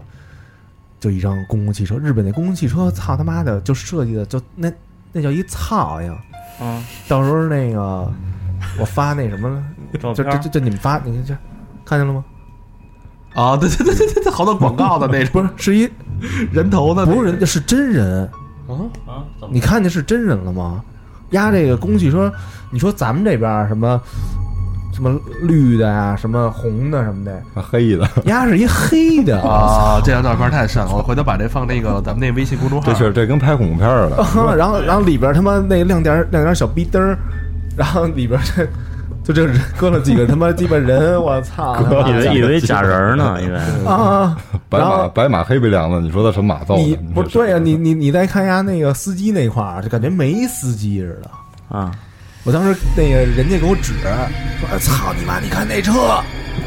就一张公共汽车，日本那公共汽车，操他妈的，就设计的就那那叫一操呀！嗯，到时候那个我发那什么，照片。就就就就你们发，你看这看见了吗？啊，对对对对对对，好多广告的那种，不是，是一人头的那，不是人，是真人。啊，啊，怎么你看见是真人了吗？压这个公共汽车，你说咱们这边儿什么什么绿的呀，什么红的什么的，黑的，压是一黑的啊，这张照片太瘆了，我回头把这放那个咱们那微信公众号这。是这跟拍恐怖片似的，啊 然后然后里边他妈那亮点亮点小逼灯儿，然后里边这就这人搁了几个他妈鸡巴人，我操！以为以为假人呢，以为啊，白马白马黑鼻梁子，你说他什么马造的？不是对呀、你你你再看一下那个司机那块儿，就感觉没司机似的。啊，我当时那个人家给我指说：“操你妈！你看那车！”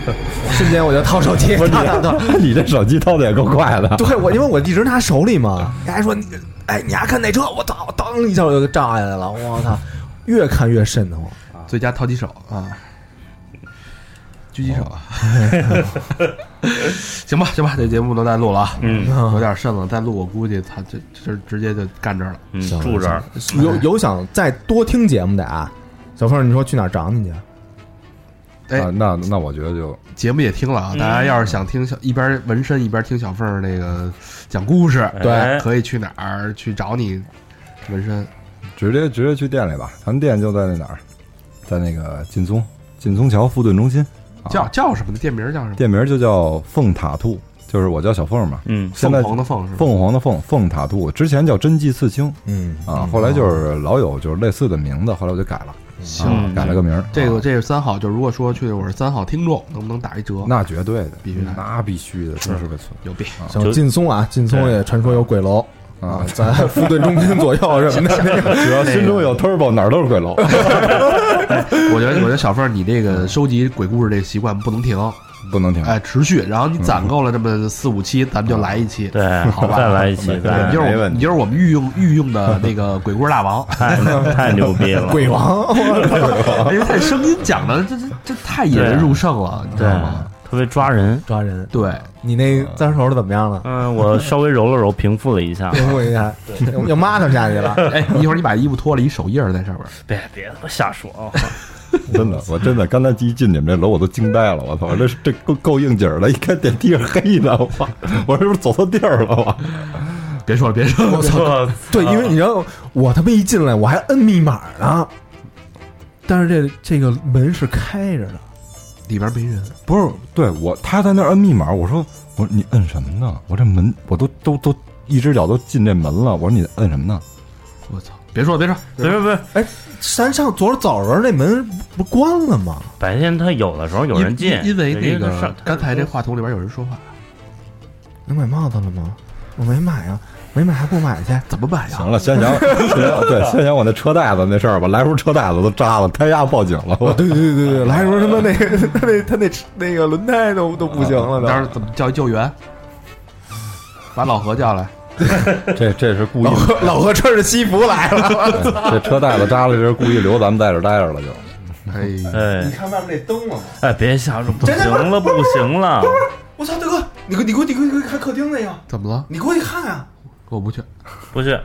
瞬间我就掏手机，掏掏掏。你这手机掏的也够快的，对我，因为我一直拿手里嘛。人还说你，哎，你还看那车？我操！当一下我就给照下来了。我操！越看越瘆得慌。最佳掏机手啊，狙击手。啊。行吧，行吧，这节目不能再录了啊，嗯。有点瘆了，再录我估计他这这直接就干这儿了。嗯，住这儿，有有想再多听节目的啊，小凤，你说去哪儿找你去？哎啊，那那我觉得就节目也听了啊，大家要是想听小一边纹身一边听小凤儿那个讲故事，对。可以去哪儿去找你纹身？直接直接去店里吧，咱店就在那哪儿，在那个劲松劲松桥富顿中心，啊叫叫什么的？店名叫什么？店名就叫凤塔兔，就是我叫小凤嘛，嗯凤现在凰的凤是吧？凤凰的凤，凤塔兔，之前叫真迹刺青嗯啊，后来就是老有就是类似的名字，后来我就改了，行啊，改了个名这个这是三号，就如果说去我是三号听众，能不能打一折？那绝对的，必须的那必须的，真是个错牛逼！像劲松啊，劲松也传说有鬼楼啊啊，！在富顿中心左右什么的。只要心中有 turbo，哪儿都是鬼楼。我觉得我觉得小凤你这个收集鬼故事这个习惯不能停，不能停。哎，持续。然后你攒够了这么四五期，咱们就来一期。对，好吧再来一期，对，你就是你就是我们御用御用的那个 鬼故事大王。太太牛逼了，鬼王，因为他声音讲的这这这太引人入胜了，你知对道吗？，特别抓人。抓人。对，你那脏手的怎么样了？嗯，我稍微揉了揉，平复了一下。平复一下，又又抹他下去了。哎，一会儿你把衣服脱了，一手印儿在上边。别别他妈瞎说啊！真的，我真的刚才一进你们这楼，我都惊呆了。我操，这这够够应景儿的。一看电梯是黑的，我操，我是不是走错地儿了？我 别说了，别说了，我操！对，因为你知道，我他妈一进来我还摁密码呢，但是这这个门是开着的。里边没人，不是，对我他在那儿摁密码，我说我说你摁什么呢？我这门我都都都一只脚都进这门了，我说你摁什么呢？我操！别说了，别说别，别别哎，山上昨儿早上那门不关了吗？白天他有的时候有人进，因因为那个刚才这话筒里边有人说话，能买帽子了吗？我没买啊，没买还不买去？怎么买呀？行了，先想先想 对，先想我那车带子那事儿吧，来时候车带子都扎了，胎压报警了，对对对对，来时候他妈那个他那他那那个轮胎都都不行了都。到时候怎么叫一救援？把老何叫来，这这是故意老何老何穿着西服来了，这车带子扎了，这是故意留咱们在这待着了就。哎，哎看外面那灯了吗？哎，别瞎说，不行了，不行了，我操，大哥，你给我你给我你给我你给我看客厅那个，怎么了？你过去看啊！我不去，不是，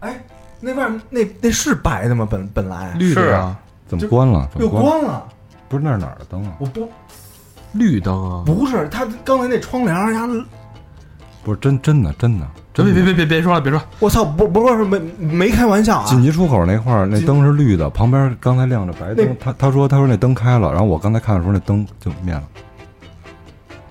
哎，那外面那那是白的吗？本本来绿的呀，怎么关了？又关了？不是那是哪儿的灯啊？我不绿灯啊！不是他刚才那窗帘呀，不是真真的真的真的。别别别别别说了，别说了，我操，不不是没没开玩笑啊！紧急出口那块儿，那灯是绿的，旁边刚才亮着白灯。他他说他说那灯开了，然后我刚才看的时候那灯就灭了，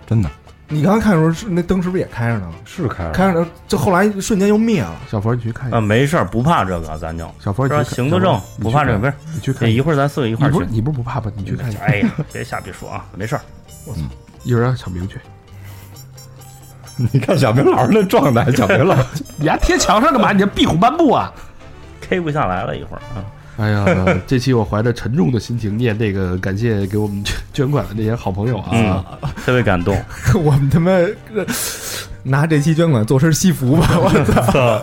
真的你刚才看的时候是那灯是不是也开着呢？是开着。开着呢，就后来瞬间又灭了。小佛你去看一下啊，没事儿，不怕这个，咱就？小佛你行得正，不怕这个，不是。你去看这一会儿咱四个一块儿去你不是。不怕吧？你去看一下，哎呀，别瞎别说啊，没事儿。我操一会儿让小明去，你看小明老师那状态，小明老 师你还贴墙上干嘛？你这壁虎漫步啊！K 不下来了一会儿啊。哎呀，这期我怀着沉重的心情念这个，感谢给我们捐捐款的这些好朋友啊！嗯，特别感动。我们他妈呃拿这期捐款做身西服吧！我操，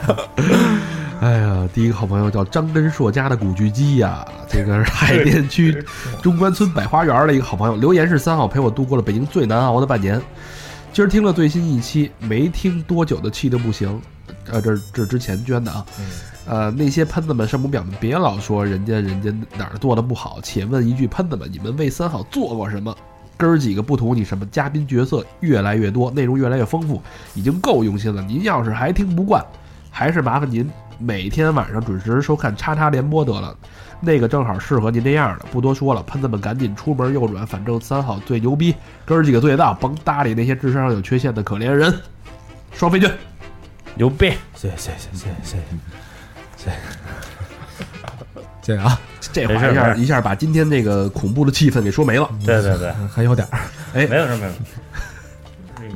哎呀，第一个好朋友叫张根硕家的古巨基呀，这个是海淀区中关村百花园的一个好朋友，留言是三号陪我度过了北京最难熬的半年。今儿听了最新一期，没听多久的气得不行，呃，这这之前捐的啊，呃，那些喷子们、圣母婊们，别老说人家人家哪儿做的不好，且问一句，喷子们，你们为三好做过什么？哥儿几个不图你什么，嘉宾角色越来越多，内容越来越丰富，已经够用心了。您要是还听不惯，还是麻烦您每天晚上准时收看叉叉联播得了，那个正好适合您这样的。不多说了，喷子们赶紧出门右转，反正三好最牛逼，哥儿几个最大，甭搭理那些智商上有缺陷的可怜人。双飞娟，牛逼！谢谢谢谢谢谢谢谢谢谢谢谢谢啊！这话一下一下把今天这个恐怖的气氛给说没了。对对对，嗯还有点儿，没有什么，没有。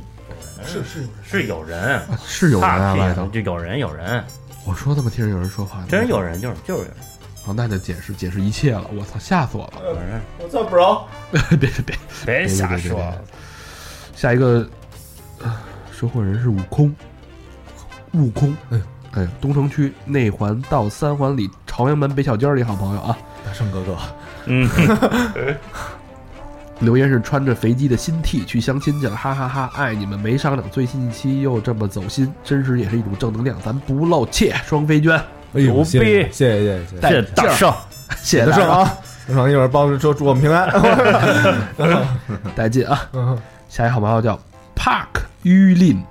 是是是有人，是有人啊外头，就有人有人，我说怎么听着有人说话呢？真有人，就是就是有人好，那就解释解释一切了。我操，吓死我了！有人，我操，bro，别 别别，别瞎别别别说。下一个，呃，收货人是悟空，悟空，哎哎，东城区内环到三环里朝阳门北小街儿里好朋友啊，大圣哥哥，嗯，留言是穿着肥鸡的新 T 去相亲去了，哈哈哈爱你们没商量，最新一期又这么走心，真实也是一种正能量，咱不露怯，双飞娟，哎呦，牛谢谢逼谢谢谢谢谢谢谢大圣，谢谢大圣啊！大圣一会儿帮说祝我们平安。带劲啊！嗯下一好朋友叫 Park 于林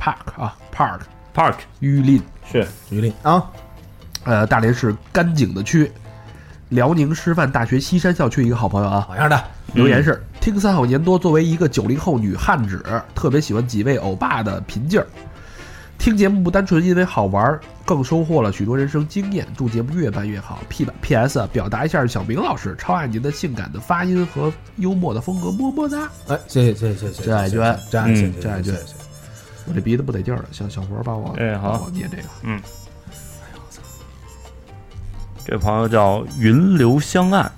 ，Park 啊，Park Park 于林，是于林啊，呃，大连市甘井的区，辽宁师范大学西山校区一个好朋友啊，好样的，留言是：听三好年多，作为一个九零后女汉子，特别喜欢几位欧巴的品劲儿。听节目不单纯因为好玩，更收获了许多人生经验。祝节目越办越好。P 版 P.S. 啊表达一下，小明老师超爱您的性感的发音和幽默的风格，么么哒。哎，谢谢谢谢谢谢，真爱娟嗯真爱谢谢真爱娟谢谢谢谢我这鼻子不得劲儿了，小小佛帮我，哎好帮我念这个。这朋友叫云流香岸，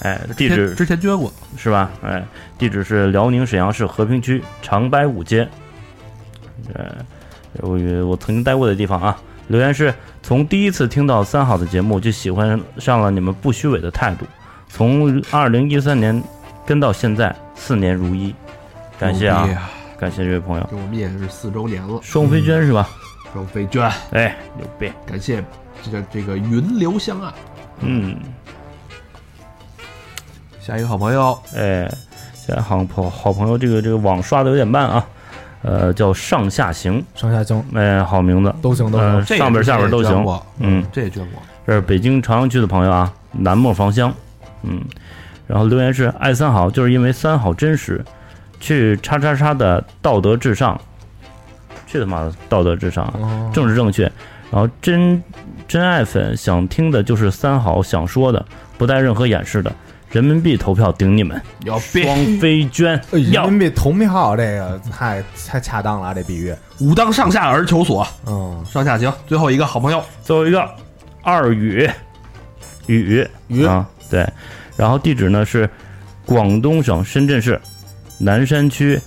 哎，地址之前捐过，是吧？哎，地址是辽宁沈阳市和平区长白五街，呃，我我曾经待过的地方啊。留言是从第一次听到三好的节目就喜欢上了你们不虚伪的态度，从二零一三年跟到现在四年如一，感谢啊！感谢这位朋友，给我们也是四周年了，双飞娟是吧？双飞娟，哎，牛逼，感谢这个这个云流香岸。嗯，下一个好朋友。哎，现在好朋好朋友这个这个网刷的有点慢啊，呃，叫上下行，上下行。哎，好名字，都行都呃行，这上边下边都行。嗯，这也捐过。这是北京朝阳区的朋友啊，南磨房香，嗯，然后留言是爱三好，就是因为三好真实，去叉叉叉的道德至上，去他妈的道德至上政治正确，然后真真爱粉想听的就是三好想说的，不带任何掩饰的，人民币投票顶你们，要逼双飞娟。人民币投票这个太太恰当了啊，这比喻，武当上下而求索，嗯，上下行。最后一个好朋友。最后一个二宇宇鱼啊，对，然后地址呢是广东省深圳市南山区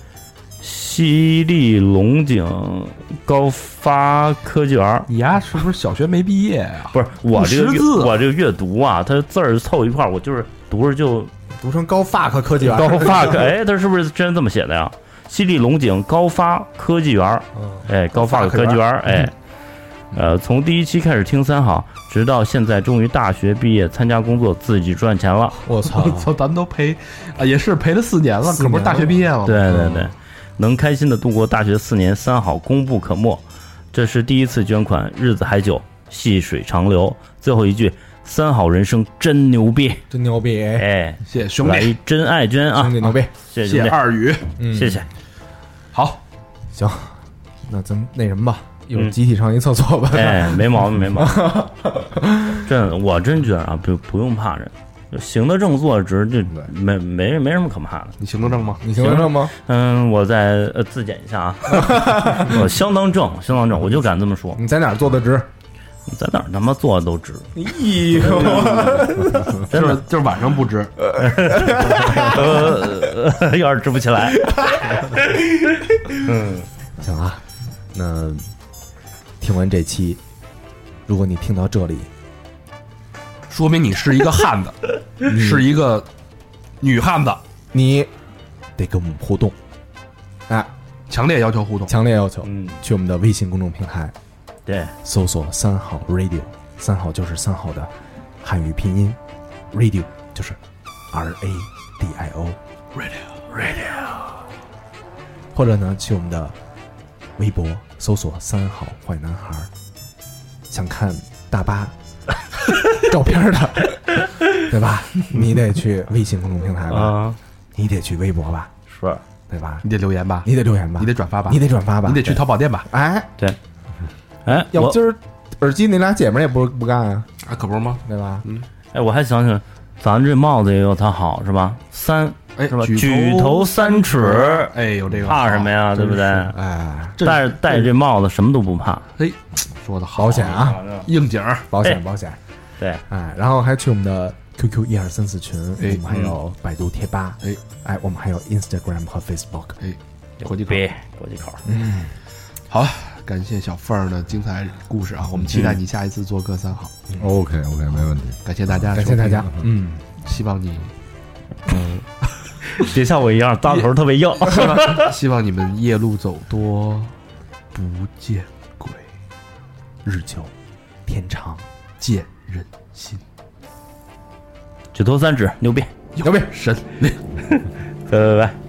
西丽龙井高发科技园。儿。你呀是不是小学没毕业呀？不是我这个我这个阅读啊，它字儿凑一块儿，我就是读着就读成高 fuck 科技园，高发科，哎，它是不是真这么写的呀？西丽龙井高发科技园。哎，高发科技园儿，哎，呃，从第一期开始听三好，直到现在终于大学毕业参加工作，自己赚钱了。我操我 操，咱们都赔啊，也是赔了四年了，四可不是大学毕业了吗？对对对，能开心的度过大学四年，三好功不可没。这是第一次捐款，日子还久，细水长流。最后一句，三好人生真牛逼！真牛逼，哎，哎，谢谢兄弟，来真爱捐啊兄！弟牛逼，谢谢谢谢，二宇，嗯，谢谢。好，行，那咱那什么吧，一会儿嗯集体上一厕所吧。哎，没毛病，没毛病。真，我真觉得啊，不不用怕这，行得正，坐得直，就没没没什么可怕的。你行得正吗？你行得正吗？嗯，我再呃自检一下啊，我相当正，相当正，我就敢这么说，你在哪儿坐的直？在哪儿他妈坐的都直，哎呦，真的就是就是晚上不直，呃，有点直不起来。嗯行啊，那听完这期，如果你听到这里，说明你是一个汉子，是一个女汉子，你得跟我们互动，哎，强烈要求互动。强烈要求嗯，去我们的微信公众平台对，搜索“三号 radio”，三号就是三号的汉语拼音，radio 就是 R A D I O radio radio，或者呢去我们的微博搜索“三好坏男孩儿”，想看大巴 照片的，对吧？你得去微信公众平台吧，啊，你得去微博吧，是，对吧？你得留言吧，你得留言吧，你得转发吧，你得转发吧，你得去淘宝店吧？哎，对哎，我要不今儿耳机那俩姐们儿也不不干啊，啊，可不是吗？对吧？嗯哎，我还想想，咱这帽子也有它好是吧？三哎，是吧？举举头三尺，哎，有这个怕什么呀？对不对？哎，这戴着戴着这帽子什么都不怕。哎，说的好，险啊，应景儿，保哎险保险，对，哎，然后还去我们的 QQ 一二三四群，哎我们还有百度贴吧，哎哎，我们还有 Instagram 和 Facebook，哎国际口国际口。嗯好，感谢小凤儿的精彩故事啊！我们期待你下一次做客三好，OK OK，没问题。感谢大家，感谢大家，，嗯，希望你 别像我一样，大头特别硬。希望希望你们夜路走多，不见鬼，日久天长，见人心，举头三指，牛逼！牛逼！神灵。拜 拜拜。